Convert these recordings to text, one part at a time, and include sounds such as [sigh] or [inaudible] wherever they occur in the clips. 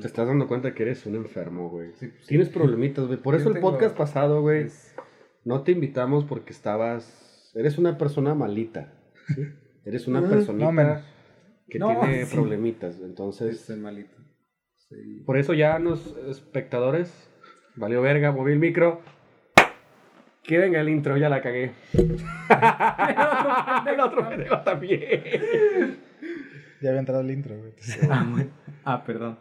Te estás dando cuenta que eres un enfermo, güey. Sí, pues, Tienes problemitas, güey. Por Yo eso el tengo- podcast pasado, güey, es- no te invitamos porque estabas... Eres una persona malita. ¿sí? Eres una Mm, personita no menos. que No, tiene sí. problemitas. Entonces, Estoy malito. Sí. por eso ya los espectadores... Valió verga, moví el micro. Que venga el intro, ya la cagué. [laughs] el otro pendejo también. Ya había entrado el intro, güey. Ah, bueno. Ah, perdón.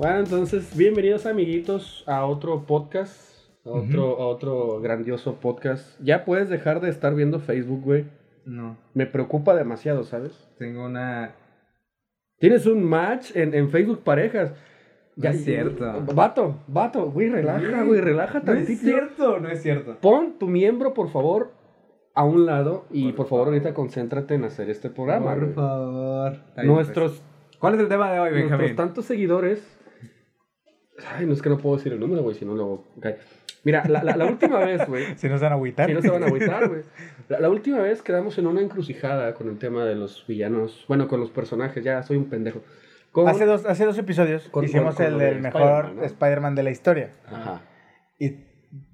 Bueno, entonces, bienvenidos amiguitos a otro podcast, a otro, a otro grandioso podcast. Ya puedes dejar de estar viendo Facebook, güey. No, Me preocupa demasiado, ¿sabes? tengo una. Tienes un match en, en Facebook Parejas. No es cierto. Vato, vato, güey, relaja, güey, relaja No tantito. es cierto, no es cierto. Pon tu miembro, por favor, a un lado y por, favor ahorita concéntrate en hacer este programa. Por güey. favor. Bien, Nuestros, pues. ¿Cuál es el tema de hoy, nuestros Benjamín? tantos seguidores. Ay, no es que no puedo decir el número, güey, si no cae. Mira, la, la- la última vez, güey. [laughs] Si no se van a agüitar. Si no se van a agüitar, güey. La, la última vez quedamos en una encrucijada con el tema de los villanos. Bueno, con los personajes, ya soy un pendejo. Con- Hace dos, hace dos episodios Con- hicimos con- el lo del de mejor Spider-Man, ¿no? Spider-Man de la historia. Ajá. Y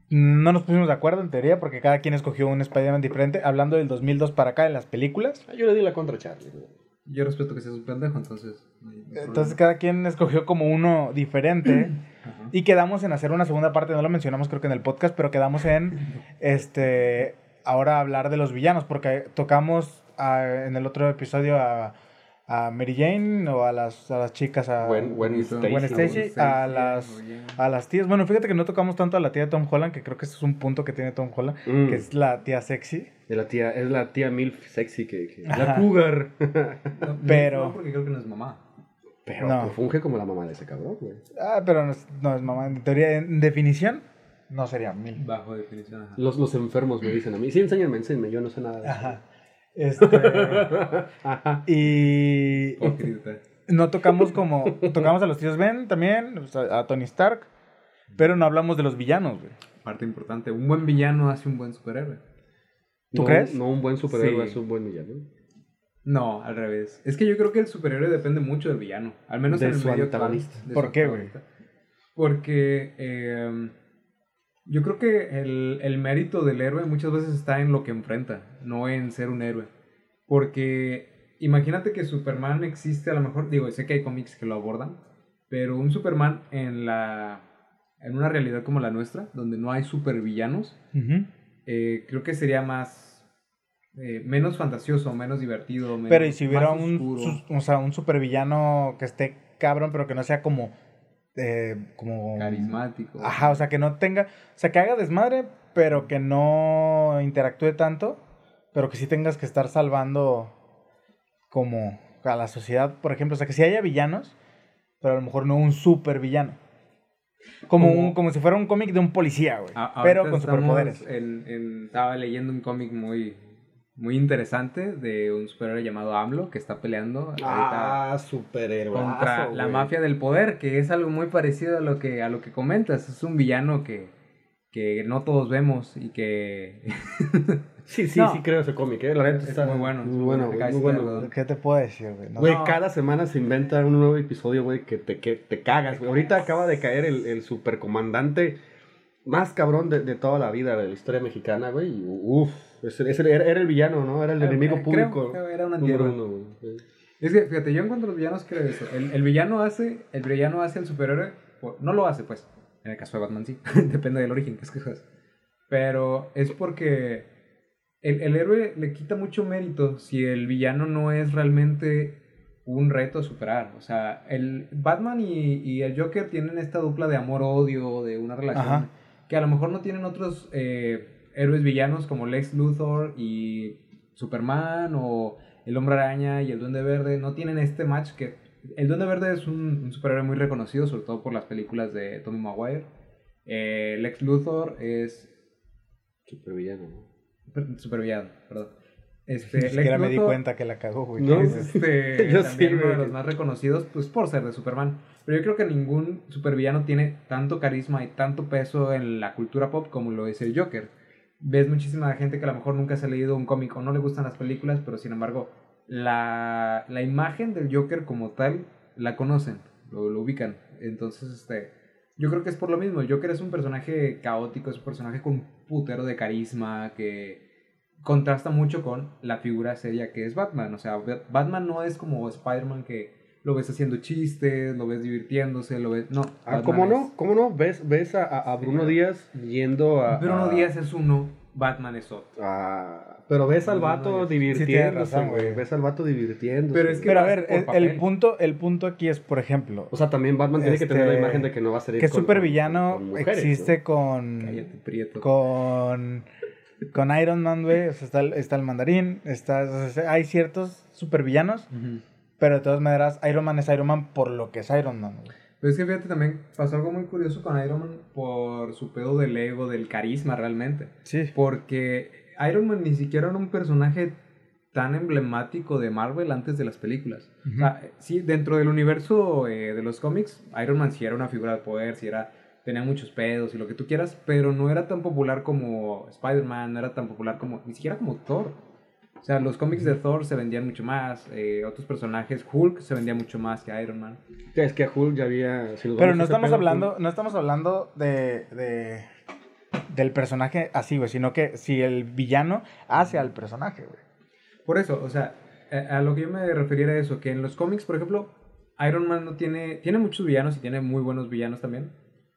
no nos pusimos de acuerdo en teoría porque cada quien escogió un Spider-Man diferente. Hablando del 2002 para acá en las películas. Ah, Yo le di la contra Charlie. Yo respeto que seas un pendejo, entonces. no hay- no hay Entonces cada quien escogió como uno diferente. [clears throat] Ajá. Y quedamos en hacer una segunda parte, no lo mencionamos creo que en el podcast, pero quedamos en [clears throat] este ahora hablar de los villanos, porque tocamos ah, en el otro episodio a, a Mary Jane o a las, a las chicas, a, Gwen- Gwen Gwen Stacy. Gwen Stacy, a las, a las tías. Bueno, fíjate que no tocamos tanto a la tía de Tom Holland, que creo que ese es un punto que tiene Tom Holland, Mm. que es la tía sexy. De la tía, es la tía MILF sexy que. la cougar. [laughs] No, Pero- No, porque creo que no es mamá. Pero No. funge como la mamá de ese cabrón, güey. Ah, pero no es, no es mamá. En teoría, en definición, no sería mil. Bajo definición, ajá. Los, los enfermos me dicen a mí. Sí, enséñame, enséñame. Yo no sé nada de eso. Ajá. Este, [laughs] Ajá. y no tocamos como. Tocamos a los tíos Ben también, a Tony Stark, pero no hablamos de los villanos, güey. Parte importante. Un buen villano hace un buen superhéroe. ¿Tú No- crees? No, un buen superhéroe Sí. es un buen villano. No, al revés. Es que yo creo que el superhéroe depende mucho del villano. Al menos De en el su medio antagonista. actual, de ¿Por su qué, güey? Porque eh, yo creo que el, el mérito del héroe muchas veces está en lo que enfrenta, no en ser un héroe. Porque imagínate que Superman existe a lo mejor, digo, sé que hay cómics que lo abordan, pero un Superman en la en una realidad como la nuestra, donde no hay supervillanos, eh, creo que sería más eh, menos fantasioso, menos divertido, menos, Pero y si hubiera un, o sea, un supervillano que esté cabrón, pero que no sea como. Eh, como. carismático. Ajá, o sea, que no tenga. O sea, que haga desmadre, pero que no interactúe tanto, pero que sí tengas que estar salvando como a la sociedad, por ejemplo. O sea, que sí haya villanos, pero a lo mejor no un supervillano. Como, Como- un, como si fuera un cómic de un policía, güey. A- Pero con superpoderes. En, en- estaba leyendo un cómic muy, muy interesante de un superhéroe llamado AMLO que está peleando ahorita Ah, superhéroe. contra la mafia del poder, que es algo muy parecido a lo que, a lo que comentas. Es un villano que, que no todos vemos y que... [laughs] Sí, sí, No. sí creo ese cómic, eh. La neta Es está muy bueno, Muy bueno, muy bueno. ¿Qué te puedo decir, güey? No Güey, No. cada semana se inventa un nuevo episodio, güey, que te, que te cagas, güey. Ahorita acaba de caer el, el supercomandante más cabrón de, de toda la vida de la historia mexicana, güey. Uf, ese, ese era, era el villano, ¿no? Era el enemigo público. creo era un antihéroe. uno. Es que, fíjate, yo encuentro los villanos creo eso. El, el villano hace, el villano hace al superhéroe, no lo hace pues, en el caso de Batman sí, [laughs] depende del origen que escojas. Pero es porque el, el héroe le quita mucho mérito si el villano no es realmente un reto a superar. O sea, el Batman y, y el Joker tienen esta dupla de amor-odio, de una relación Ajá. que a lo mejor no tienen otros eh, héroes villanos como Lex Luthor y Superman o el Hombre Araña y el Duende Verde. No tienen este match que... El Duende Verde es un, un superhéroe muy reconocido, sobre todo por las películas de Tommy Maguire. Eh, Lex Luthor es Supervillano, ¿no? per- supervillano, perdón. Este, [laughs] Ni Lex siquiera me di cuenta que la cagó, güey. No. es este, Yo [laughs] también sí, uno de los más reconocidos pues, por ser de Superman. Pero yo creo que ningún supervillano tiene tanto carisma y tanto peso en la cultura pop como lo es el Joker. Ves muchísima gente que a lo mejor nunca se ha leído un cómic o no le gustan las películas, pero sin embargo la, la imagen del Joker como tal la conocen, lo, lo ubican. Entonces, este, yo creo que es por lo mismo. El Joker es un personaje caótico, es un personaje con un putero de carisma que contrasta mucho con la figura seria que es Batman. O sea, Ba- Batman no es como Spider-Man que lo ves haciendo chistes, lo ves divirtiéndose, lo ves... No. Ah, ¿Cómo es- no? ¿Cómo no? ¿Ves, ves a, a- Bruno Sí. Díaz yendo a... Bruno a- Díaz es uno, Batman es otro. a- Pero ves al vato divirtiéndose, razón, güey. güey. Ves al vato divirtiéndose. Pero es que- Pero a ver, el, punto, el punto aquí es, por ejemplo, O sea, también Batman tiene que tener la Este, imagen de que no va a salir que con- supervillano con- con mujeres, existe ¿no? con, Cállate, Prieto. con, con Iron Man, güey. O sea, está, el- está el mandarín, está, o sea, hay ciertos supervillanos, Ujú. Pero de todas maneras, Iron Man es Iron Man por lo que es Iron Man, güey. Pero es que fíjate, también pasó algo muy curioso con Iron Man por su pedo del ego, del carisma realmente. Sí. Porque Iron Man ni siquiera era un personaje tan emblemático de Marvel antes de las películas. O sea, sí, dentro del universo eh, de los cómics, Iron Man sí era una figura de poder, sí era, tenía muchos pedos y lo que tú quieras, pero no era tan popular como Spider-Man, no era tan popular como, ni siquiera como Thor. O sea, los cómics de Thor se vendían mucho más, eh, otros personajes, Hulk se vendía mucho más que Iron Man. Es que a Hulk ya había... si Pero no a estamos hablando, no estamos hablando de, de del personaje así, güey, sino que si el villano hace al personaje, güey. Por eso, o sea, a, a lo que yo me refería era eso, que en los cómics, por ejemplo, Iron Man no tiene, tiene muchos villanos y tiene muy buenos villanos también,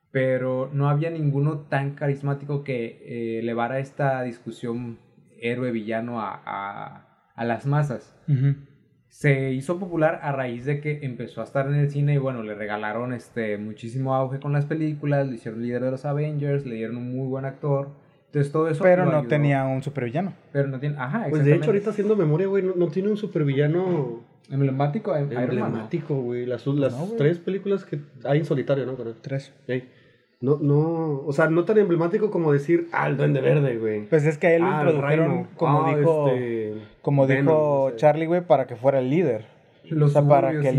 pero no había ninguno tan carismático que eh, elevara esta discusión héroe-villano a, a, a las masas. Se hizo popular a raíz de que empezó a estar en el cine y bueno, le regalaron este muchísimo auge con las películas, le hicieron líder de los Avengers, le dieron un muy buen actor. Entonces todo eso Pero lo no ayudó. tenía un supervillano. Pero no tiene, ajá, Pues de hecho, ahorita haciendo memoria, güey, no, no tiene un supervillano Emblemático, em- ¿no? emblemático, güey. Las, las No, tres películas que hay en solitario, ¿no? Tres. Ey. No, no, o sea, no tan emblemático como decir, ah, el Duende Verde, güey. Pues es que a él lo Ah, introdujeron, como Ah, dijo, este, como dijo no sé. Charlie, güey, para que fuera el líder. Los O sea, para que.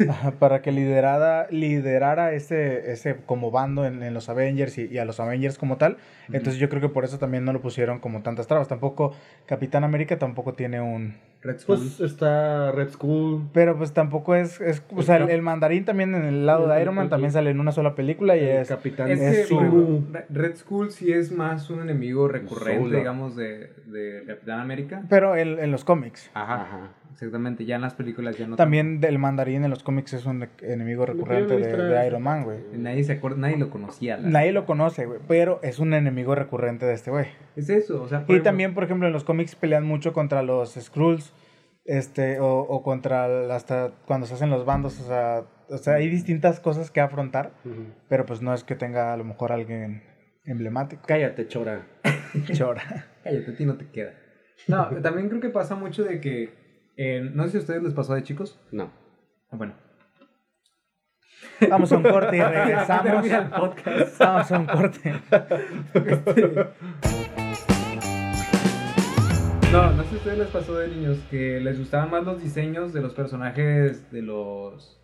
[laughs] Ajá, para que liderara, liderara ese, ese como bando en, en los Avengers y, y a los Avengers como tal. Entonces yo creo que por eso también no lo pusieron como tantas trabas. Tampoco Capitán América tampoco tiene un... Red Skull. Pues está Red Skull. Pero pues tampoco es... es o sea, el, el mandarín también en el lado de Iron Man también sale en una sola película y el es... Capitán es es que su- Red Skull sí es más un enemigo recurrente, Solo. digamos, de, de Capitán América. Pero en, en los cómics. Ajá, Ajá. Exactamente. Ya en las películas ya no. También del mandarín en los cómics es un enemigo recurrente de, Iron Man, güey. Nadie se acuerda, nadie lo conocía. la- Nadie lo conoce, güey, pero es un enemigo recurrente de este güey. Es eso, o sea. Y ejemplo, también, por ejemplo, en los cómics pelean mucho contra los Skrulls, este, o, o contra el- hasta cuando se hacen los bandos, o sea, o sea, hay distintas cosas que afrontar, pero pues no es que tenga a lo mejor alguien emblemático. Cállate, chora. [laughs] Chora. Cállate, a ti no te queda. No, también creo que pasa mucho de que. Eh, no sé si a ustedes les pasó de chicos. No. Ah, Bueno. Vamos a un corte y [laughs] regresamos. El podcast. Vamos a un corte. No, no sé si a ustedes les pasó de niños que les gustaban más los diseños de los personajes de los.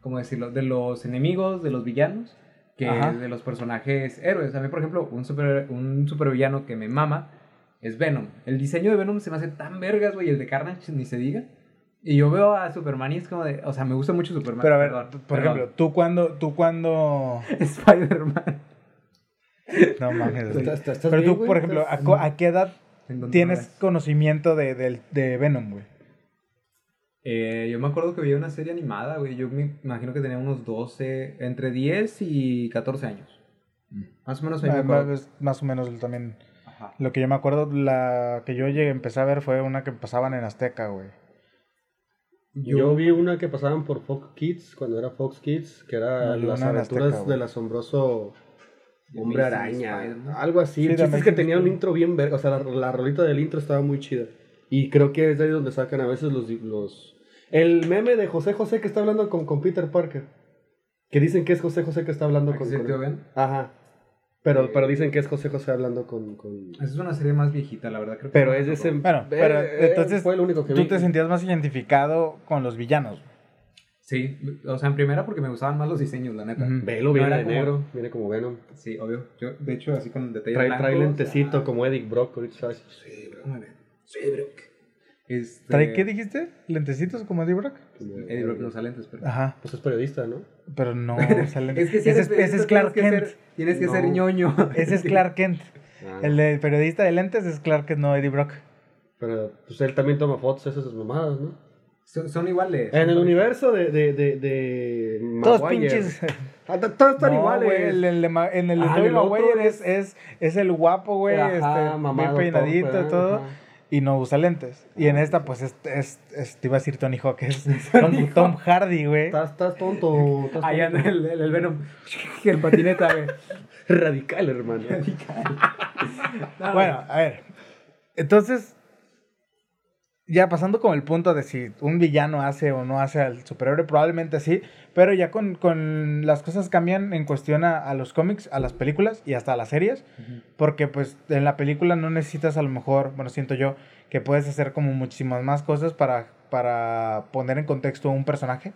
¿Cómo decirlo? De los enemigos, de los villanos, que Ajá. de los personajes héroes. A mí, por ejemplo, un, super, un supervillano que me mama es Venom. El diseño de Venom se me hace tan vergas, güey. El de Carnage ni se diga. Y yo veo a Superman y es como de. O sea, me gusta mucho Superman. Pero a ver, perdón, por perdón. ejemplo, tú cuando, tú cuando, [laughs] Spider-Man. no mames. ¿Estás- estás- estás Pero bien, tú, güey? por ejemplo, ¿a, ¿Estás- co- a qué edad tienes conocimiento de, del- de Venom, güey? Eh, yo me acuerdo que veía una serie animada, güey. Yo me imagino que tenía unos 12, entre 10 y 14 años. Más o menos ahí Ah, más o menos también. Ajá. Lo que yo me acuerdo, la que yo llegué, empecé a ver fue una que pasaban en Azteca, güey. Yo, vi una que pasaban por Fox Kids, cuando era Fox Kids, que era No, las aventuras Azteca, del asombroso hombre araña. Algo así. Sí, el The chiste es que tenía un intro bien verga. O sea, la, la rolita del intro estaba muy chida. Y creo que es de ahí donde sacan a veces los... los... El meme de José José que está hablando con, con Peter Parker. Que dicen que es José José que está hablando ¿A con... ven? Ajá. Pero, pero dicen que es José José hablando con... con... Esa es una serie más viejita, la verdad. Creo que Pero es ese... Bueno, pero eh, entonces fue el único que tú vi. te sentías más identificado con los villanos. Sí, o sea, en primera porque me gustaban más los diseños, la neta. Velo, No, viene de como- negro, viene como Venom. Sí, obvio. Yo, de hecho, así con detalles Trae, blancos. trae lentecito ajá. como Edic Brock. sabes. Sí, bro. Sí, bro. Este... ¿Trae qué dijiste? ¿Lentecitos como Eddie Brock? Como- Eddie Brock no usa lentes, pero... Ajá, Pues es periodista, ¿no? pero no [laughs] sale. Es que si ese, eres es, ese es periodista, Clark tienes que Kent. ser- Tienes que No. ser ñoño. [laughs] Ese es Clark Kent. Ah, El de periodista de lentes es Clark Kent, no Eddie Brock. Pero pues él también toma fotos, esas sus mamadas, ¿no? Son, son iguales. En el universo de... de, de, de Todos Maguire. pinches. [laughs] Ah, to- Todos están No, iguales. güey, el, el de Ma- en el de Ah, Maguire es- es, es, el guapo, güey. Este, bien peinadito todo, y todo. Y no usa lentes. Y en esta, pues, es, es, es- te iba a decir Tony Hawk, es [laughs] Tom, Tom Hardy, güey. Estás, estás tonto. Estás tonto. anda el, el, el Venom. [laughs] El patineta, güey. Radical, hermano. No, Bueno, a ver. Entonces, ya pasando con el punto de si un villano hace o no hace al superhéroe, probablemente sí, pero ya con, con las cosas cambian en cuestión a, a los cómics, a las películas y hasta a las series, porque pues en la película no necesitas a lo mejor, bueno, siento yo, que puedes hacer como muchísimas más cosas para, para poner en contexto a un personaje.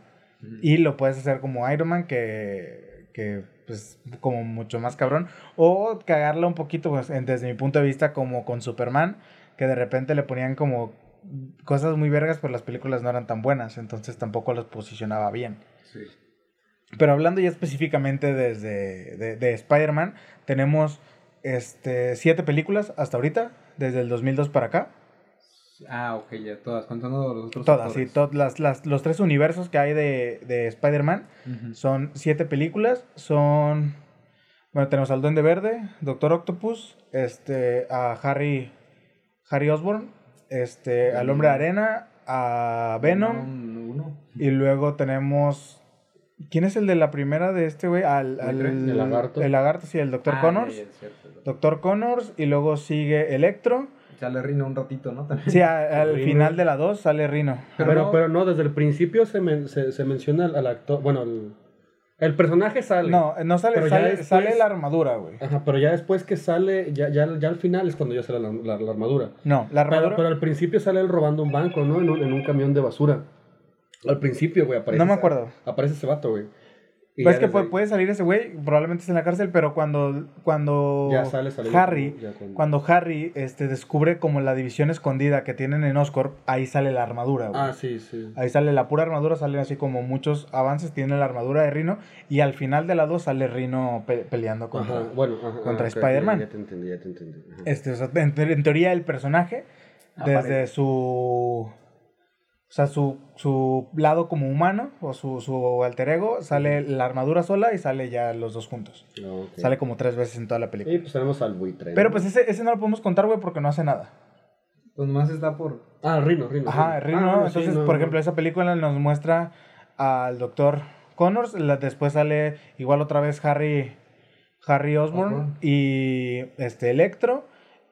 Y lo puedes hacer como Iron Man, que, que pues como mucho más cabrón. O cagarla un poquito, pues, en- desde mi punto de vista, como con Superman, que de repente le ponían como cosas muy vergas, pero las películas no eran tan buenas, entonces tampoco los posicionaba bien. Sí. Pero hablando ya específicamente desde de, de Spider-Man, tenemos este, siete películas hasta ahorita, desde el 2002 para acá. Ah, ok, ya, todas, contando los otros Todas, sí, actores. to- las, las- los tres universos que hay de, de Spider-Man. Son siete películas. Son. Bueno, tenemos al Duende Verde, Doctor Octopus, este, a Harry. Harry Osborn, este, al Hombre de Arena, a Venom. Uno. Y luego tenemos. ¿Quién es el de la primera de este güey? Al. ¿El lagarto? El lagarto, sí, el Doctor Ah, Connors. ya, es cierto, Doctor Connors. Y luego sigue Electro. Sale Rino un ratito, ¿no? También. Sí, a- al Rino. final de la 2 sale Rino. Pero, Pero pero, no- desde el principio se, men- se, se menciona al, al actor. Bueno, el, el personaje sale. No, no sale, sale, después- sale la armadura, güey. Ajá, pero ya después que sale, ya, ya, ya al final es cuando ya sale la, la- la armadura. No, la armadura. Pero, pero al principio sale él robando un banco, ¿no? En un, en un camión de basura. Al principio, güey, aparece. No me acuerdo. Aparece ese vato, güey. Pues es que puede, puede salir ese güey, probablemente esté en la cárcel, pero cuando, cuando Ya sale, sale Harry, ya cuando- cuando Harry este, descubre como la división escondida que tienen en Oscorp, ahí sale la armadura, güey. Ah, sí, sí. Ahí sale la pura armadura, salen así como muchos avances, tiene la armadura de Rino, y al final de la 2 sale Rino pe- peleando contra... Ajá, bueno, ajá, contra ah, ok, Spider-Man. Ya te entendí, ya te entendí. Este, o sea, en, te- en teoría el personaje, desde su... O sea, su, su lado como humano, o su, su alter ego, sale la armadura sola y sale ya los dos juntos. Ah. Sale como tres veces en toda la película. Y pues tenemos al buitre. Pero ¿no? pues ese, ese no lo podemos contar, güey, porque no hace nada. Pues más está por. Ah, Rino, Rino. Ajá, Rino, Ah, bueno, sí, entonces, no, por no. ejemplo, esa película nos muestra al doctor Connors, la- después sale igual otra vez Harry, Harry Osborn Osborn. y este Electro.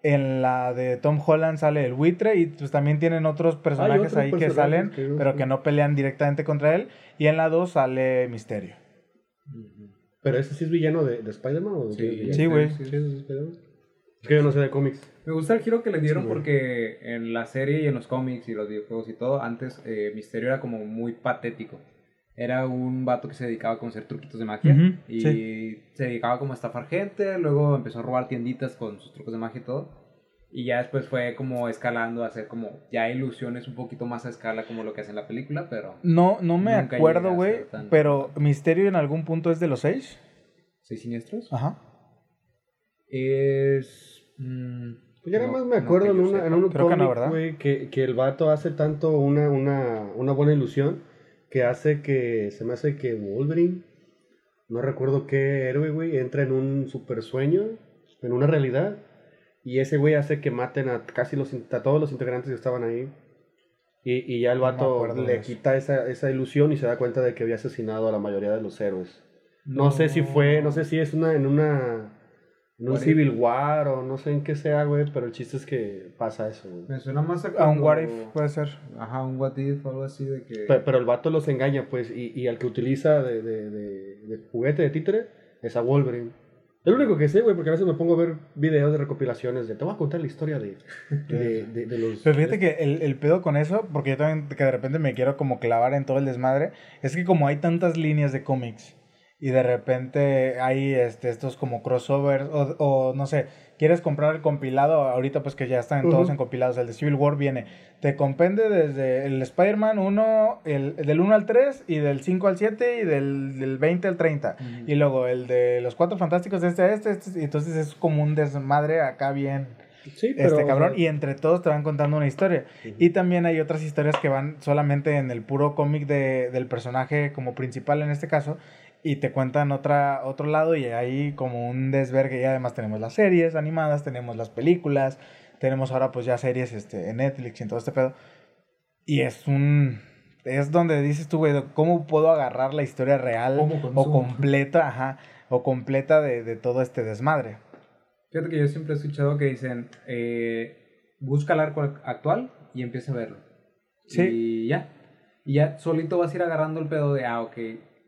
En la de Tom Holland sale el buitre y pues también tienen otros personajes ahí que salen, que pero que no pelean directamente contra él. Y en la 2 sale Misterio. Pero ese sí es villano de, de Spider-Man o de Sí? Sí, güey. Sí, es que yo no sé de cómics. Me gusta el giro que le dieron porque en la serie y en los cómics y los videojuegos y todo, antes eh, Misterio era como muy patético. Era un vato que se dedicaba como a hacer truquitos de magia y sí. se dedicaba como a estafar gente, luego empezó a robar tienditas con sus trucos de magia y todo. Y ya después fue como escalando a hacer como ya ilusiones un poquito más a escala como lo que hace en la película, pero No, no me acuerdo, güey, pero Misterio en algún punto es de los seis. ¿Seis siniestros? Ajá. Es... mm, Pues ya nada no- más me acuerdo en, una, sepa. en un cómic, ¿verdad? güey, que, que el vato hace tanto una, una, una buena ilusión que hace que, se me hace que Wolverine, no recuerdo qué héroe, güey, entra en un super sueño, en una realidad, y ese güey hace que maten a casi los, a todos los integrantes que estaban ahí. Y, y ya el No vato le quita esa, esa ilusión y se da cuenta de que había asesinado a la mayoría de los héroes. No, sé si fue, no sé si es una, en una, en un if? Civil War o no sé en qué sea, güey, pero el chiste es que pasa eso, güey. Me suena más a, A un What If puede ser. Ajá, un what if o algo así de que... Pe- Pero el vato los engaña, pues, y, y al que utiliza de, de, de, de juguete de títere es a Wolverine. Es lo único que sé, güey, porque a veces me pongo a ver videos de recopilaciones de. Te voy a contar la historia de, de, [laughs] de, de los. Pero fíjate que el, el pedo con eso, porque yo también que de repente me quiero como clavar en todo el desmadre, es que como hay tantas líneas de cómics y de repente hay este, estos como crossovers o, o no sé, quieres comprar el compilado, ahorita pues que ya están todos Ujú. en compilados, el de Civil War viene, te compende desde el Spider-Man 1, el, del 1 al 3 y del 5 al 7 y del, del 20 al 30. Y luego el de los Cuatro Fantásticos de este a este, este, entonces es como un desmadre acá bien Sí, pero. este cabrón, o sea, y entre todos te van contando una historia. Ujú. Y también hay otras historias que van solamente en el puro cómic de, del personaje como principal en este caso, y te cuentan otra, otro lado, y hay como un desvergue. Y además tenemos las series animadas, tenemos las películas, tenemos ahora pues ya series este, en Netflix y en todo este pedo. Y es un. Es donde dices tú, güey, ¿cómo puedo agarrar la historia real ¿Cómo o completa, ajá, o completa de, de todo este desmadre? Fíjate que yo siempre he escuchado que dicen, eh, busca el arco actual y empieza a verlo. Sí. Y ya. Y ya solito vas a ir agarrando el pedo de, ah, ok.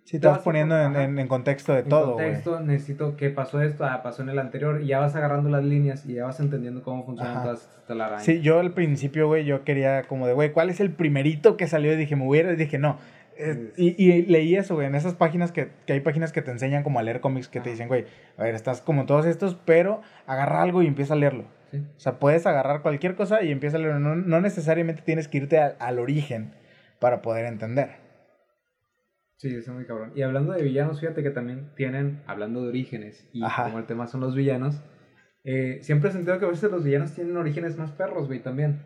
Sí, te vas poniendo en, en- en contexto de En todo, güey. contexto, necesito que pasó esto, ah, pasó en el anterior, y ya vas agarrando las líneas y ya vas entendiendo cómo funcionan Ajá. todas estas telarañas. Sí, yo al principio, güey, yo quería como de, güey, ¿cuál es el primerito que salió? Y dije, me hubiera, y dije, no. Eh, y, y leí eso, güey, en esas páginas que, que hay páginas que te enseñan como a leer cómics que te Ajá. dicen, güey, a ver, estás como todos estos, pero agarra algo y empieza a leerlo. Sí. O sea, puedes agarrar cualquier cosa y empieza a leerlo. No, no necesariamente tienes que irte al- al origen para poder entender. Sí, es muy cabrón. Y hablando de villanos, fíjate que también tienen, hablando de orígenes, y Ajá. como el tema son los villanos, eh, siempre he sentido que a veces los villanos tienen orígenes más perros, güey, también.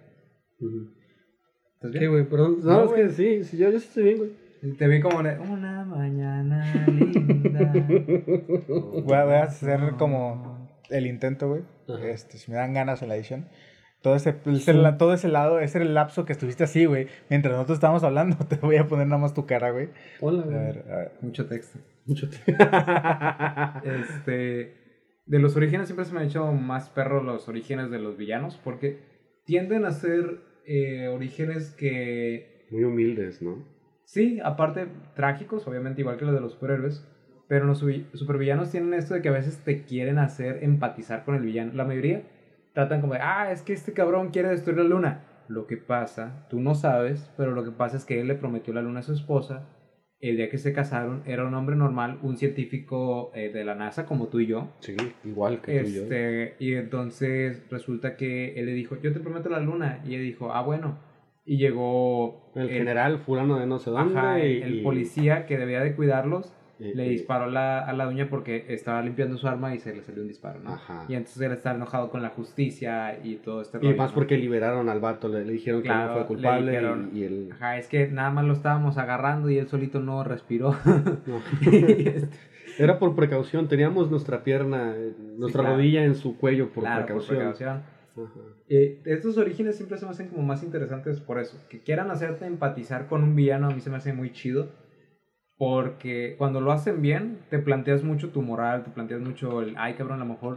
¿Estás ¿Qué, bien? güey? Perdón. No, No, es que sí, sí, yo, yo sí estoy bien, güey. Te vi como de, una mañana linda. [laughs] Voy a, voy a hacer como el intento, güey. Este, si me dan ganas en la edición. Todo ese, todo ese lado, ese era el lapso que estuviste así, güey. Mientras nosotros estábamos hablando, [laughs] te voy a poner nada más tu cara, güey. Hola, A güey. ver, a ver. Mucho texto. Mucho te- [laughs] Este, de los orígenes siempre se me han hecho más perros los orígenes de los villanos, porque tienden a ser eh, orígenes que Muy humildes, ¿no? Sí, aparte trágicos, obviamente igual que los de los superhéroes, pero los supervillanos tienen esto de que a veces te quieren hacer empatizar con el villano. La mayoría tratan como de, ah, es que este cabrón quiere destruir la luna. Lo que pasa, tú no sabes, pero lo que pasa es que él le prometió la luna a su esposa. El día que se casaron era un hombre normal, un científico eh, de la NASA como tú y yo. Sí, igual que tú y yo. Este, y entonces resulta que él le dijo, yo te prometo la luna. Y él dijo, ah, bueno. Y llegó El general fulano de no sé dónde. Ajá, el, y- el policía que debía de cuidarlos y- le y- disparó a la, a la doña porque estaba limpiando su arma y se le salió un disparo, ¿no? Ajá. Y entonces él está enojado con la justicia y todo este Y rollo, más ¿no? porque liberaron al vato, le, le dijeron que Claro, no fue le culpable dijeron- y, y él... Ajá, es que nada más lo estábamos agarrando y él solito no respiró. [laughs] no. Este, Era por precaución, teníamos nuestra pierna, eh, nuestra claro. rodilla en su cuello por claro, por precaución. precaución. Ajá. Eh, estos orígenes siempre se me hacen como más interesantes por eso. Que quieran hacerte empatizar con un villano a mí se me hace muy chido. Porque cuando lo hacen bien, te planteas mucho tu moral, te planteas mucho el, ay cabrón, a lo mejor,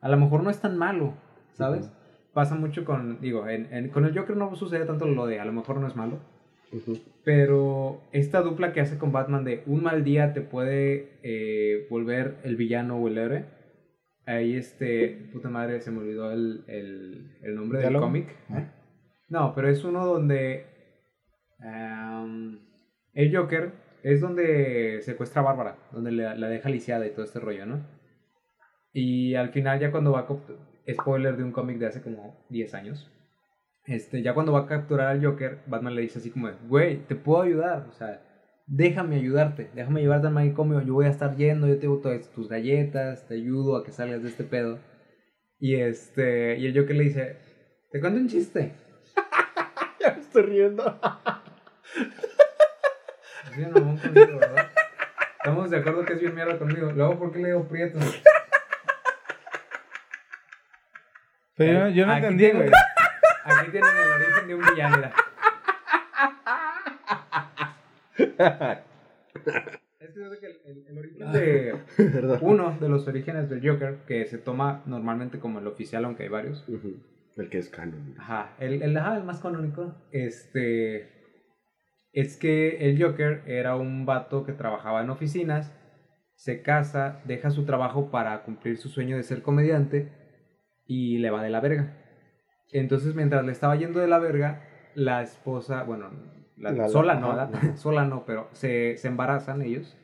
a lo mejor no es tan malo, ¿sabes? Pasa mucho con, digo, en, en- con el Joker no sucede tanto lo de a lo mejor no es malo. Pero esta dupla que hace con Batman de un mal día te puede eh, volver el villano o el héroe. Ahí este, puta madre, se me olvidó el, el, el nombre del cómic. ¿Eh? No, pero es uno donde am, el Joker es donde secuestra a Bárbara, donde la, la deja lisiada y todo este rollo, ¿no? Y al final ya cuando va a... Spoiler de un cómic de hace como 10 años. Este, ya cuando va a capturar al Joker, Batman le dice así como, güey, te puedo ayudar, o sea, déjame ayudarte, déjame llevarte al manicomio, yo voy a estar yendo, yo te llevo todas tus galletas, te ayudo a que salgas de este pedo. Y este, y el Joker le dice, te cuento un chiste. [laughs] Ya me estoy riendo. [laughs] Así de mamón conmigo, ¿verdad? Estamos de acuerdo que es bien mierda conmigo. Luego, ¿por qué le digo prieto? Pero yo, yo no Aquí entendí, güey. Aquí tienen el origen de un villano. mira. Es que el, el- el origen de [laughs] uno de los orígenes del Joker, que se toma normalmente como el oficial, aunque hay varios. El que es canon. Ajá, el, el, ajá, el más canónico, este, es que el Joker era un vato que trabajaba en oficinas, se casa, deja su trabajo para cumplir su sueño de ser comediante y le va de la verga. Entonces, mientras le estaba yendo de la verga, la esposa, bueno, la, La- la- sola no, [laughs] sola no, pero se, se embarazan ellos.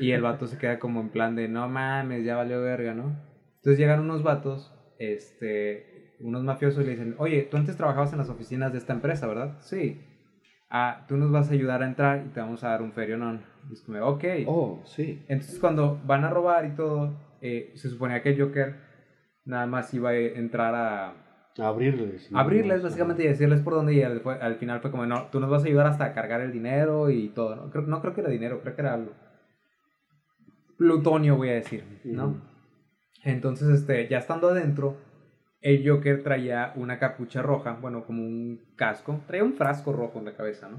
Y el vato se queda como en plan de, no mames, ya valió verga, ¿no? Entonces llegan unos vatos, este, unos mafiosos y le dicen, oye, tú antes trabajabas en las oficinas de esta empresa, ¿verdad? Sí. Ah, tú nos vas a ayudar a entrar y te vamos a dar un ferionón. Y es como, ok. Oh, sí. Entonces cuando van a robar y todo, eh, se suponía que el Joker nada más iba a entrar a Abrirles. ¿no? abrirles básicamente y decirles por dónde y al, al final fue como, no, tú nos vas a ayudar hasta a cargar el dinero y todo, ¿no? Creo, no creo que era dinero, creo que era algo. Plutonio voy a decir, ¿no? Ujú. Entonces, este, ya estando adentro, el Joker traía una capucha roja, bueno, como un casco, traía un frasco rojo en la cabeza, ¿no?